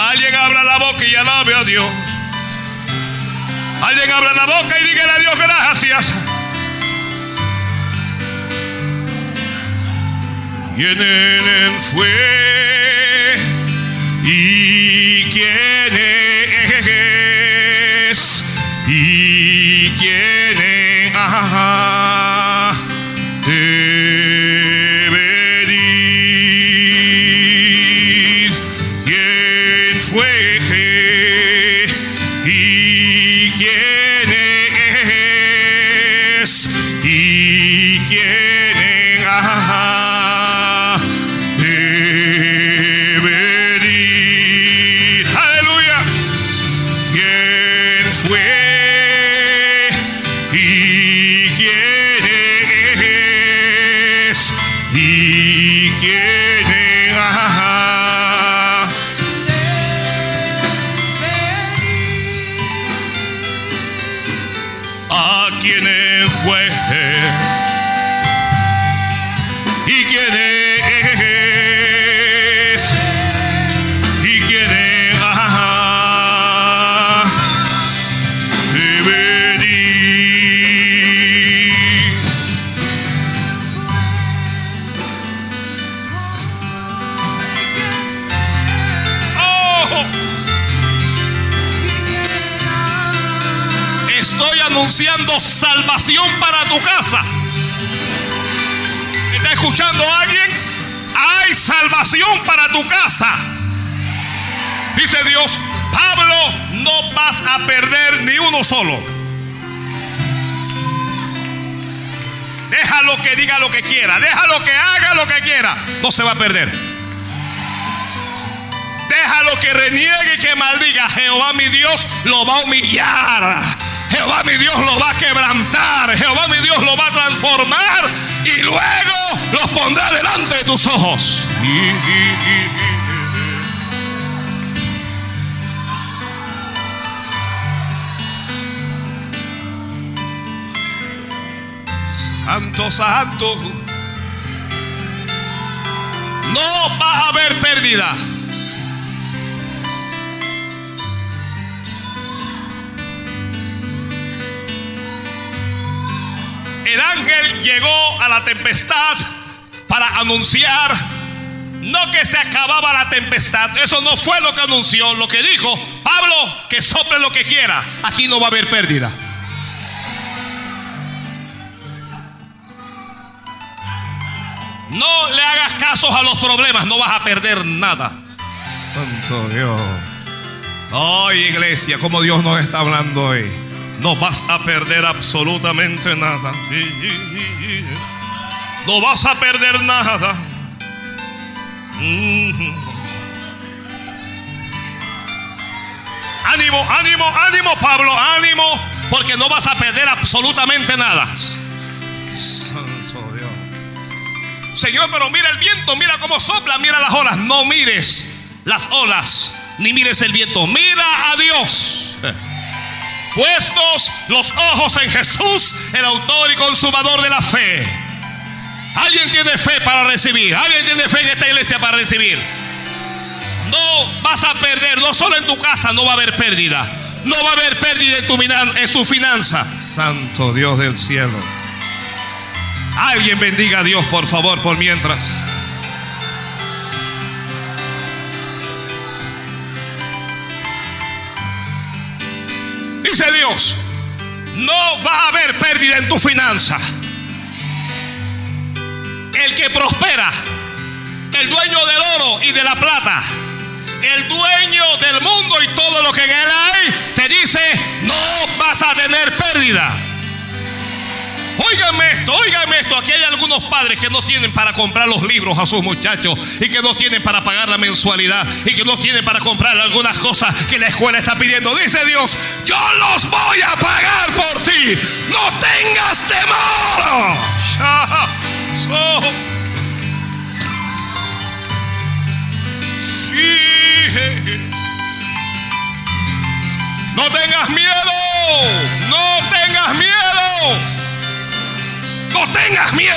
Alguien abra la boca y alabe a Dios. Alguien abra la boca y diga a Dios gracias. ¿Quién fue? ¿Y quién es? ¿Y quién es? salvación uno solo. Déjalo que diga lo que quiera, déjalo que haga lo que quiera, no se va a perder. Déjalo que reniegue y que maldiga. Jehová mi Dios lo va a humillar Jehová mi Dios lo va a quebrantar. Jehová mi Dios lo va a transformar. Y luego los pondrá delante de tus ojos. Santo, santo. No va a haber pérdida. el ángel llegó a la tempestad para anunciar no que se acababa la tempestad, eso no fue lo que anunció, lo que dijo Pablo, que sople lo que quiera, aquí no va a haber pérdida. No le hagas caso a los problemas, no vas a perder nada. Santo Dios. Oh, iglesia, como Dios nos está hablando hoy no vas a perder absolutamente nada. No vas a perder nada. Ánimo, ánimo, ánimo, Pablo, ánimo, porque no vas a perder absolutamente nada. Señor, pero mira el viento, mira cómo sopla, mira las olas. No mires las olas, ni mires el viento. Mira a Dios puestos los ojos en Jesús, el autor y consumador de la fe. Alguien tiene fe para recibir. Alguien tiene fe en esta iglesia para recibir. No vas a perder, no solo en tu casa no va a haber pérdida. No va a haber pérdida en, tu, en su finanza. Santo Dios del cielo. Alguien bendiga a Dios, por favor, por mientras. Dice Dios, no va a haber pérdida en tu finanza. El que prospera, el dueño del oro y de la plata, el dueño del mundo y todo lo que en él hay, te dice, no vas a tener pérdida. Óigame esto, óigame esto. Aquí hay algunos padres que no tienen para comprar los libros a sus muchachos y que no tienen para pagar la mensualidad y que no tienen para comprar algunas cosas que la escuela está pidiendo. Dice Dios, yo los voy a pagar por ti.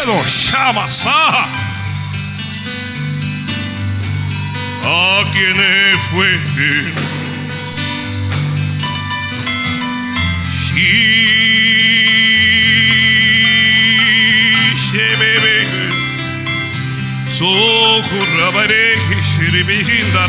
Miedo. Shamasa. A quien fue. Soho rabare shiribihinda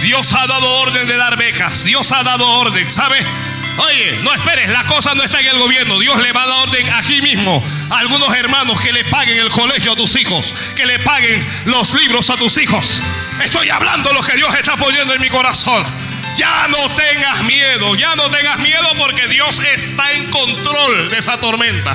Dios ha dado orden de dar becas. Dios ha dado orden, ¿sabe? Oye, no esperes, la cosa no está en el gobierno. Dios le va a dar orden aquí mismo a algunos hermanos que le paguen el colegio a tus hijos, que le paguen los libros a tus hijos. Estoy hablando lo que Dios está poniendo en mi corazón. Ya no tengas miedo, ya no tengas miedo porque Dios está en control de esa tormenta.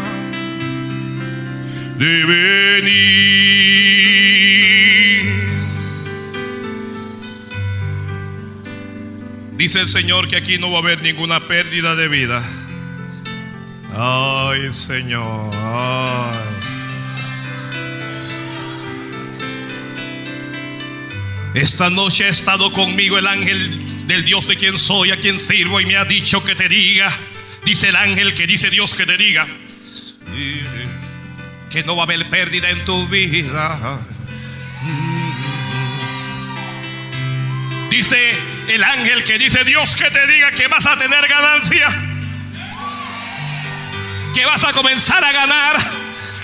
de venir. Dice el Señor que aquí no va a haber ninguna pérdida de vida. Ay, Señor. Esta noche ha estado conmigo el ángel del Dios de quien soy, a quien sirvo, y me ha dicho que te diga, dice el ángel que dice Dios que te diga, que no va a haber pérdida en tu vida. Dice el ángel que dice Dios que te diga que vas a tener ganancia, que vas a comenzar a ganar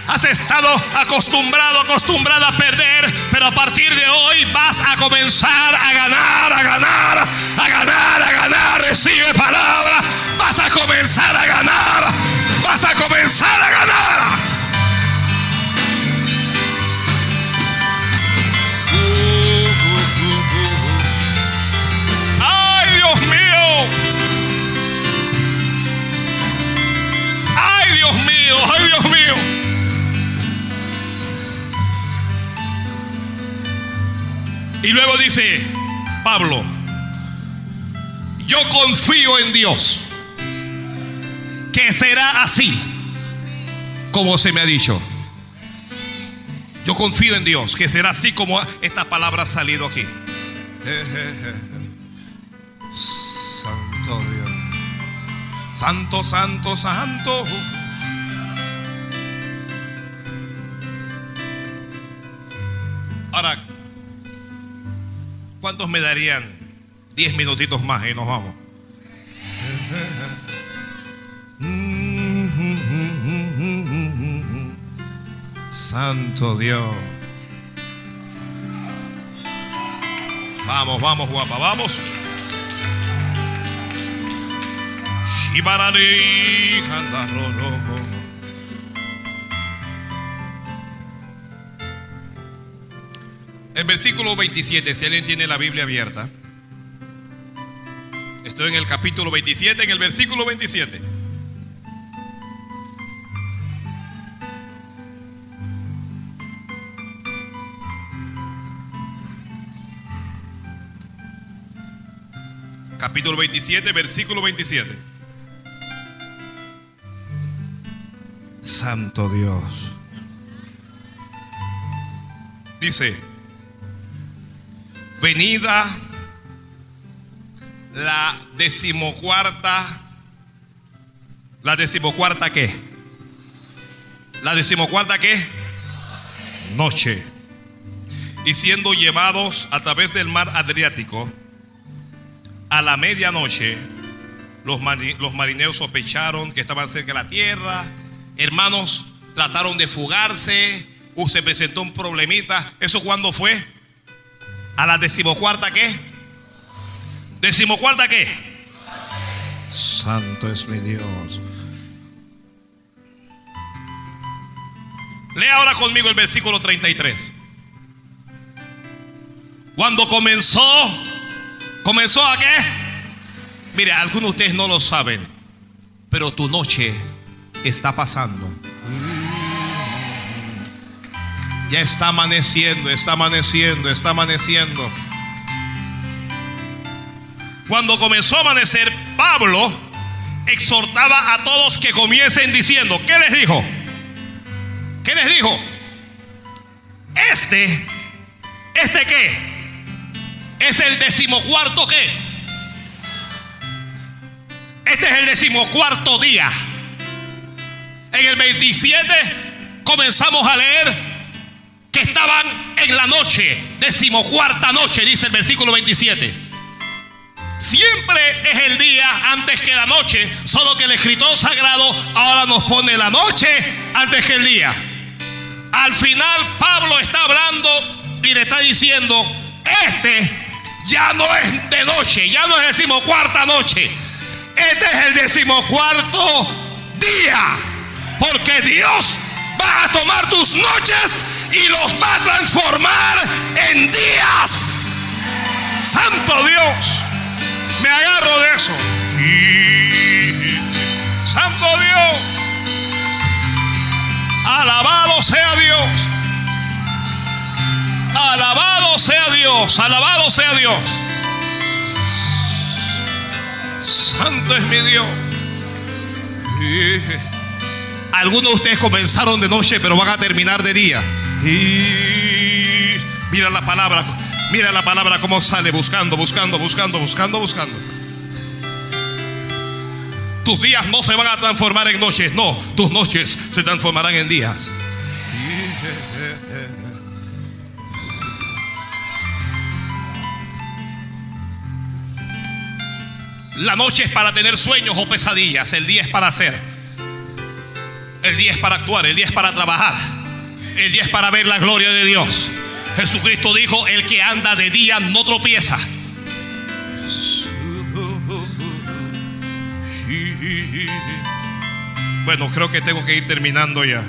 Has estado acostumbrado, acostumbrada a perder, pero a partir de hoy vas a comenzar a ganar, a ganar, a ganar, a ganar. Recibe palabra. Vas a comenzar a ganar. Vas a comenzar a ganar. Y luego dice Pablo, yo confío en Dios, que será así como se me ha dicho. Yo confío en Dios, que será así como esta palabra ha salido aquí. Santo Dios. Santo, santo, santo. Ahora, ¿Cuántos me darían diez minutitos más y nos vamos? Santo Dios. Vamos, vamos, guapa, vamos. El versículo 27, si alguien tiene la Biblia abierta. Estoy en el capítulo 27, en el versículo 27. Capítulo 27, versículo 27. Santo Dios. Dice, venida la decimocuarta, la decimocuarta qué? La decimocuarta qué? Noche. Y siendo llevados a través del mar Adriático, a la medianoche, los, los marineros sospecharon que estaban cerca de la tierra. Hermanos, trataron de fugarse. Uh, se presentó un problemita. ¿Eso cuándo fue? ¿A la decimocuarta qué? ¿Decimocuarta qué? Santo es mi Dios. Lea ahora conmigo el versículo 33. Cuando comenzó, ¿comenzó a qué? Mire, algunos de ustedes no lo saben, pero tu noche está pasando. Ya está amaneciendo, está amaneciendo, está amaneciendo. Cuando comenzó a amanecer, Pablo exhortaba a todos que comiencen diciendo, ¿qué les dijo? ¿Qué les dijo? Este, ¿este qué? Es el decimocuarto qué? Este es el decimocuarto día. En el 27 comenzamos a leer que estaban en la noche, decimocuarta noche, dice el versículo 27. Siempre es el día antes que la noche, solo que el escritor sagrado ahora nos pone la noche antes que el día. Al final Pablo está hablando y le está diciendo, este ya no es de noche, ya no es decimocuarta noche. Este es el decimocuarto día. Porque Dios va a tomar tus noches y los va a transformar en días. Santo Dios, me agarro de eso. Santo Dios. Alabado sea Dios. Alabado sea Dios. Alabado sea Dios. Santo es mi Dios. Algunos de ustedes comenzaron de noche, pero van a terminar de día. Y mira la palabra, mira la palabra cómo sale buscando, buscando, buscando, buscando, buscando. Tus días no se van a transformar en noches, no, tus noches se transformarán en días. La noche es para tener sueños o pesadillas, el día es para hacer. El día es para actuar, el día es para trabajar. El día es para ver la gloria de Dios. Jesucristo dijo, el que anda de día no tropieza. Bueno, creo que tengo que ir terminando ya.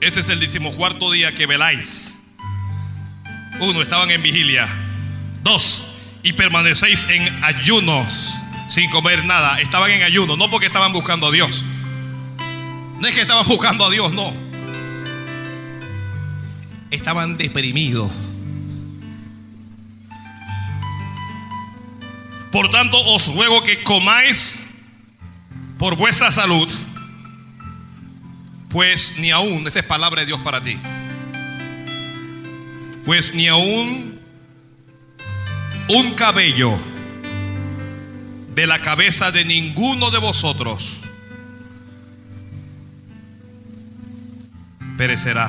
Ese es el decimocuarto día que veláis. Uno, estaban en vigilia. Dos, y permanecéis en ayunos sin comer nada. Estaban en ayuno, no porque estaban buscando a Dios. No es que estaban buscando a Dios, no. Estaban deprimidos. Por tanto, os ruego que comáis por vuestra salud, pues ni aún, esta es palabra de Dios para ti, pues ni aún un cabello de la cabeza de ninguno de vosotros perecerá.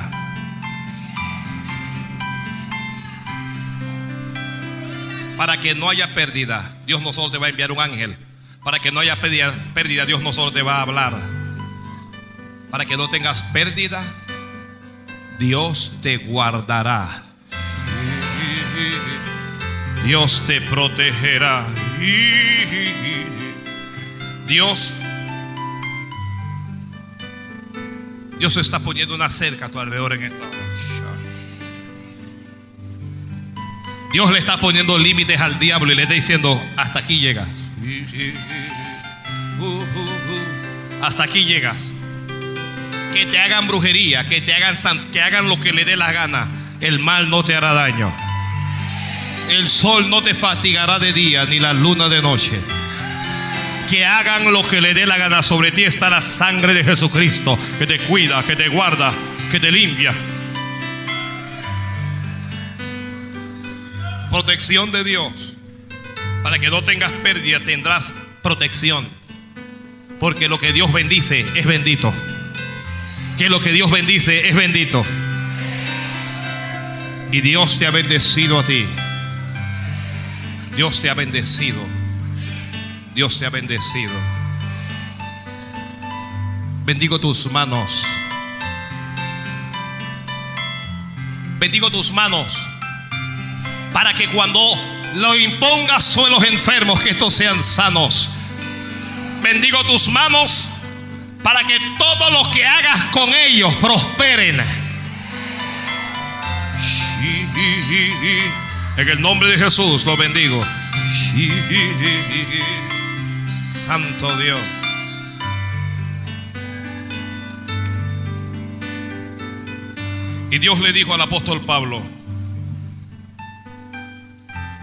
para que no haya pérdida, Dios no solo te va a enviar un ángel. Para que no haya pérdida, Dios no solo te va a hablar. Para que no tengas pérdida, Dios te guardará. Dios te protegerá. Dios Dios está poniendo una cerca a tu alrededor en esta Dios le está poniendo límites al diablo y le está diciendo, hasta aquí llegas. Hasta aquí llegas. Que te hagan brujería, que te hagan, que hagan lo que le dé la gana. El mal no te hará daño. El sol no te fatigará de día, ni la luna de noche. Que hagan lo que le dé la gana. Sobre ti está la sangre de Jesucristo, que te cuida, que te guarda, que te limpia. protección de Dios. Para que no tengas pérdida, tendrás protección. Porque lo que Dios bendice es bendito. Que lo que Dios bendice es bendito. Y Dios te ha bendecido a ti. Dios te ha bendecido. Dios te ha bendecido. Bendigo tus manos. Bendigo tus manos para que cuando lo impongas sobre los enfermos, que estos sean sanos. Bendigo tus manos para que todo lo que hagas con ellos prosperen. En el nombre de Jesús lo bendigo. Santo Dios. Y Dios le dijo al apóstol Pablo,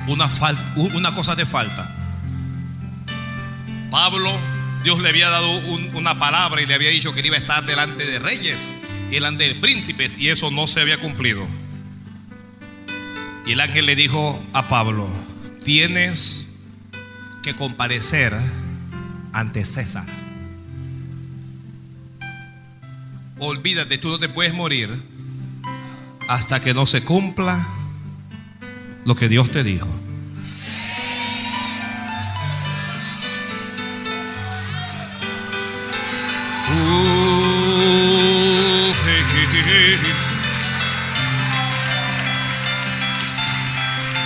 una, una cosa de falta. Pablo, Dios le había dado una palabra y le había dicho que iba a estar delante de reyes y delante de príncipes y eso no se había cumplido. Y el ángel le dijo a Pablo, tienes que comparecer ante César. Olvídate, tú no te puedes morir hasta que no se cumpla lo que Dios te dijo.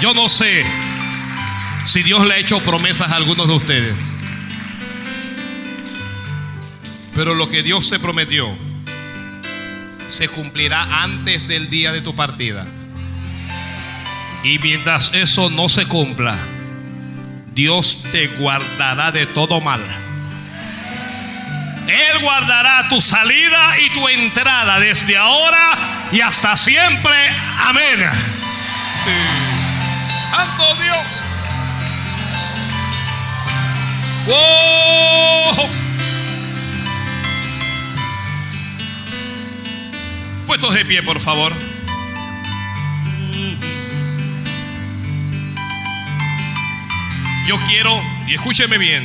Yo no sé si Dios le ha hecho promesas a algunos de ustedes. Pero lo que Dios te prometió se cumplirá antes del día de tu partida. Y mientras eso no se cumpla, Dios te guardará de todo mal. Él guardará tu salida y tu entrada desde ahora y hasta siempre. Amén. Santo Dios. Puestos de pie, por favor. Yo quiero, y escúcheme bien,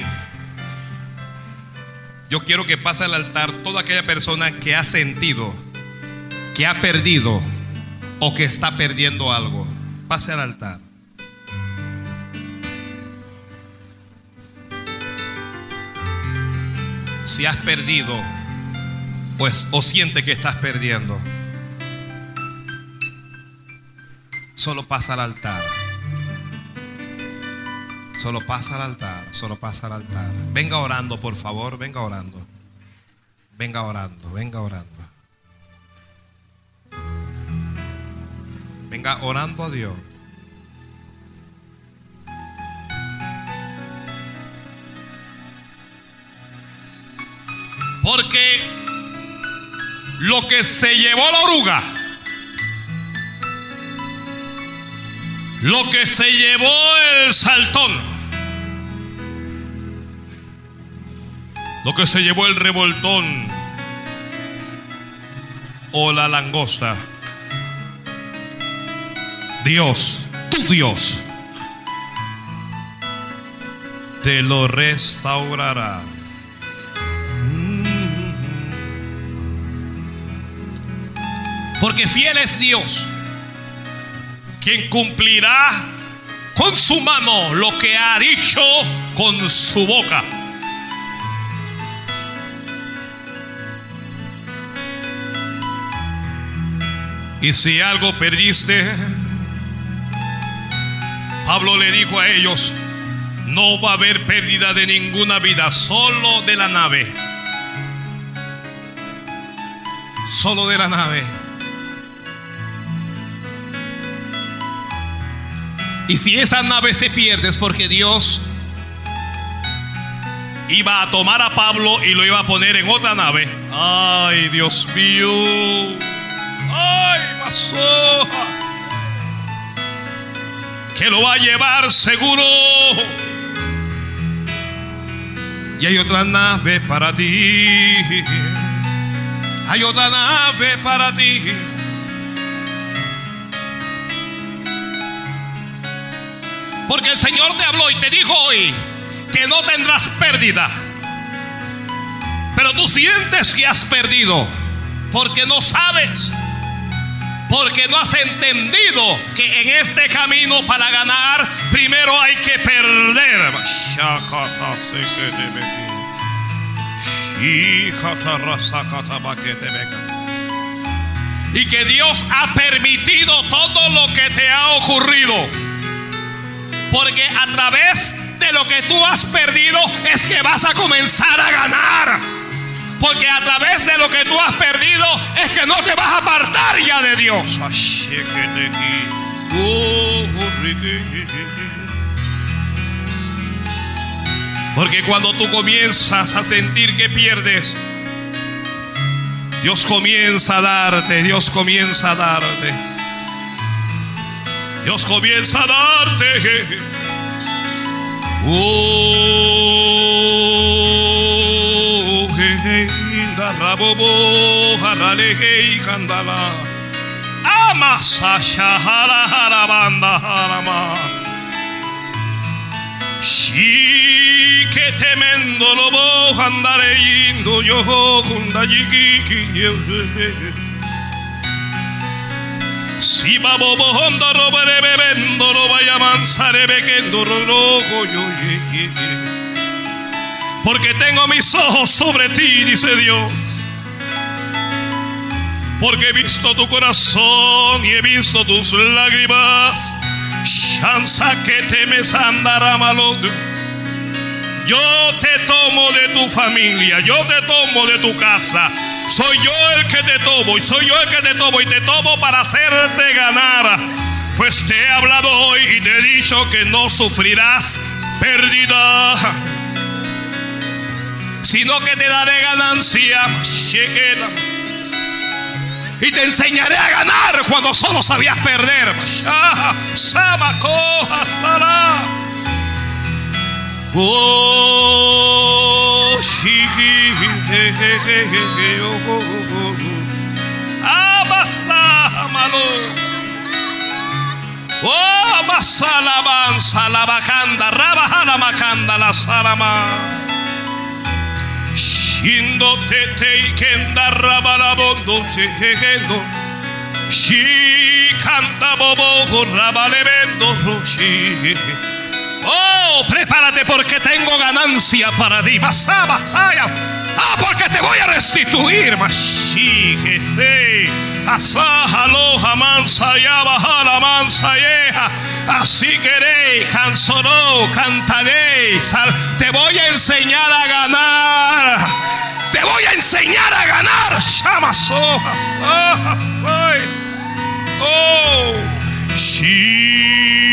yo quiero que pase al altar toda aquella persona que ha sentido, que ha perdido o que está perdiendo algo. Pase al altar. Si has perdido, pues o siente que estás perdiendo, solo pasa al altar. Solo pasa al altar, solo pasa al altar. Venga orando, por favor, venga orando. Venga orando, venga orando. Venga orando a Dios. Porque lo que se llevó la oruga Lo que se llevó el saltón. Lo que se llevó el revoltón. O la langosta. Dios, tu Dios, te lo restaurará. Porque fiel es Dios quien cumplirá con su mano lo que ha dicho con su boca. Y si algo perdiste, Pablo le dijo a ellos, no va a haber pérdida de ninguna vida, solo de la nave. Solo de la nave. Y si esa nave se pierde es porque Dios iba a tomar a Pablo y lo iba a poner en otra nave. Ay, Dios mío. Ay, pasó. Que lo va a llevar seguro. Y hay otra nave para ti. Hay otra nave para ti. Porque el Señor te habló y te dijo hoy que no tendrás pérdida. Pero tú sientes que has perdido porque no sabes. Porque no has entendido que en este camino para ganar primero hay que perder. Y que Dios ha permitido todo lo que te ha ocurrido. Porque a través de lo que tú has perdido es que vas a comenzar a ganar. Porque a través de lo que tú has perdido es que no te vas a apartar ya de Dios. Porque cuando tú comienzas a sentir que pierdes, Dios comienza a darte, Dios comienza a darte. Dios comienza a darte. Oh. Shi que temendo lobo andare indo yo hunda yiki Si babo honda roba bebendo lo vaya mansare bequendo rojo yo Porque tengo mis ojos sobre ti, dice Dios. Porque he visto tu corazón y he visto tus lágrimas. Chanza que temes andar a. Yo te tomo de tu familia, yo te tomo de tu casa. Soy yo el que te tomo y soy yo el que te tomo y te tomo para hacerte ganar. Pues te he hablado hoy y te he dicho que no sufrirás pérdida, sino que te daré ganancia. Y te enseñaré a ganar cuando solo sabías perder. Oh, Abasámalo. Oh, masalabanza la bacanda, rabajala macanda la salama. Shindo tete y kenda rabalabondo, jejendo. Shi canta bobo, rabalebendo, roshi. Oh, prepárate porque tengo ganancia para ti. Basá, basaya. Ah, porque te voy a restituir. Asahalo mansa ya la mansa yeja. Así queréis, canzonó, cantaré. Te voy a enseñar a ganar. Te voy a enseñar a ganar. Llamas hojas. Oh, soto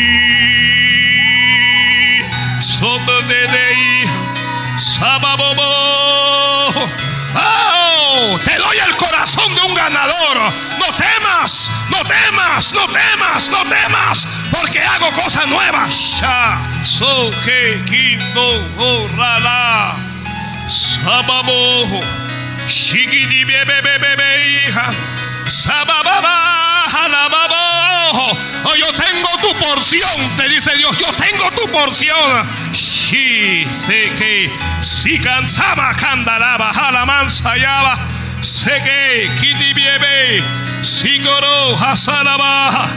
ganador. No temas, no temas, no temas, no temas, porque hago cosas nuevas. So que quinto horrala, sababo, shigidi bebe bebe hija, sabababa, halababo. Oh, yo tengo tu porción, te dice Dios, yo tengo tu porción. Sí, sé que si cansaba candalaba, mansa yaba, sé que kiti biebe, si goro hasalaba,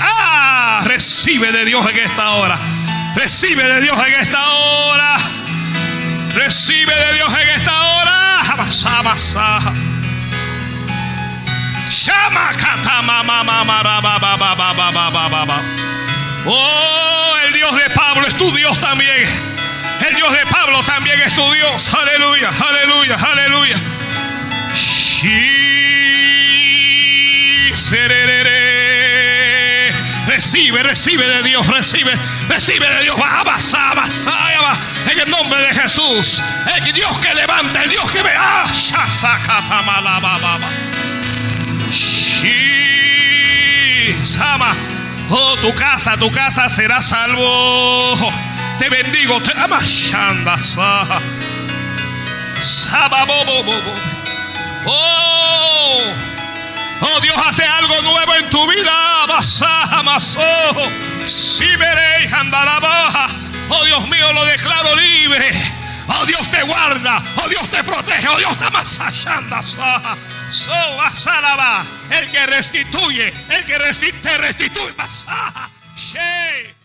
Ah, recibe de Dios en esta hora. Recibe de Dios en esta hora. Recibe de Dios en esta hora. Amasa, amasa. Oh, el Dios de Pablo es tu Dios también. El Dios de Pablo también es tu Dios. Aleluya, aleluya, aleluya. Recibe, recibe de Dios, recibe, recibe de Dios. En el nombre de Jesús. El Dios que levanta, el Dios que ve. Oh, tu casa, tu casa será salvo. Te bendigo, te amas. Oh, oh, Dios hace algo nuevo en tu vida. Si veréis andar Oh, Dios mío, lo declaro libre. Oh Dios te guarda. Oh Dios te protege. Oh Dios te masayanda. So El que restituye. El que te restituye. Masaja. She.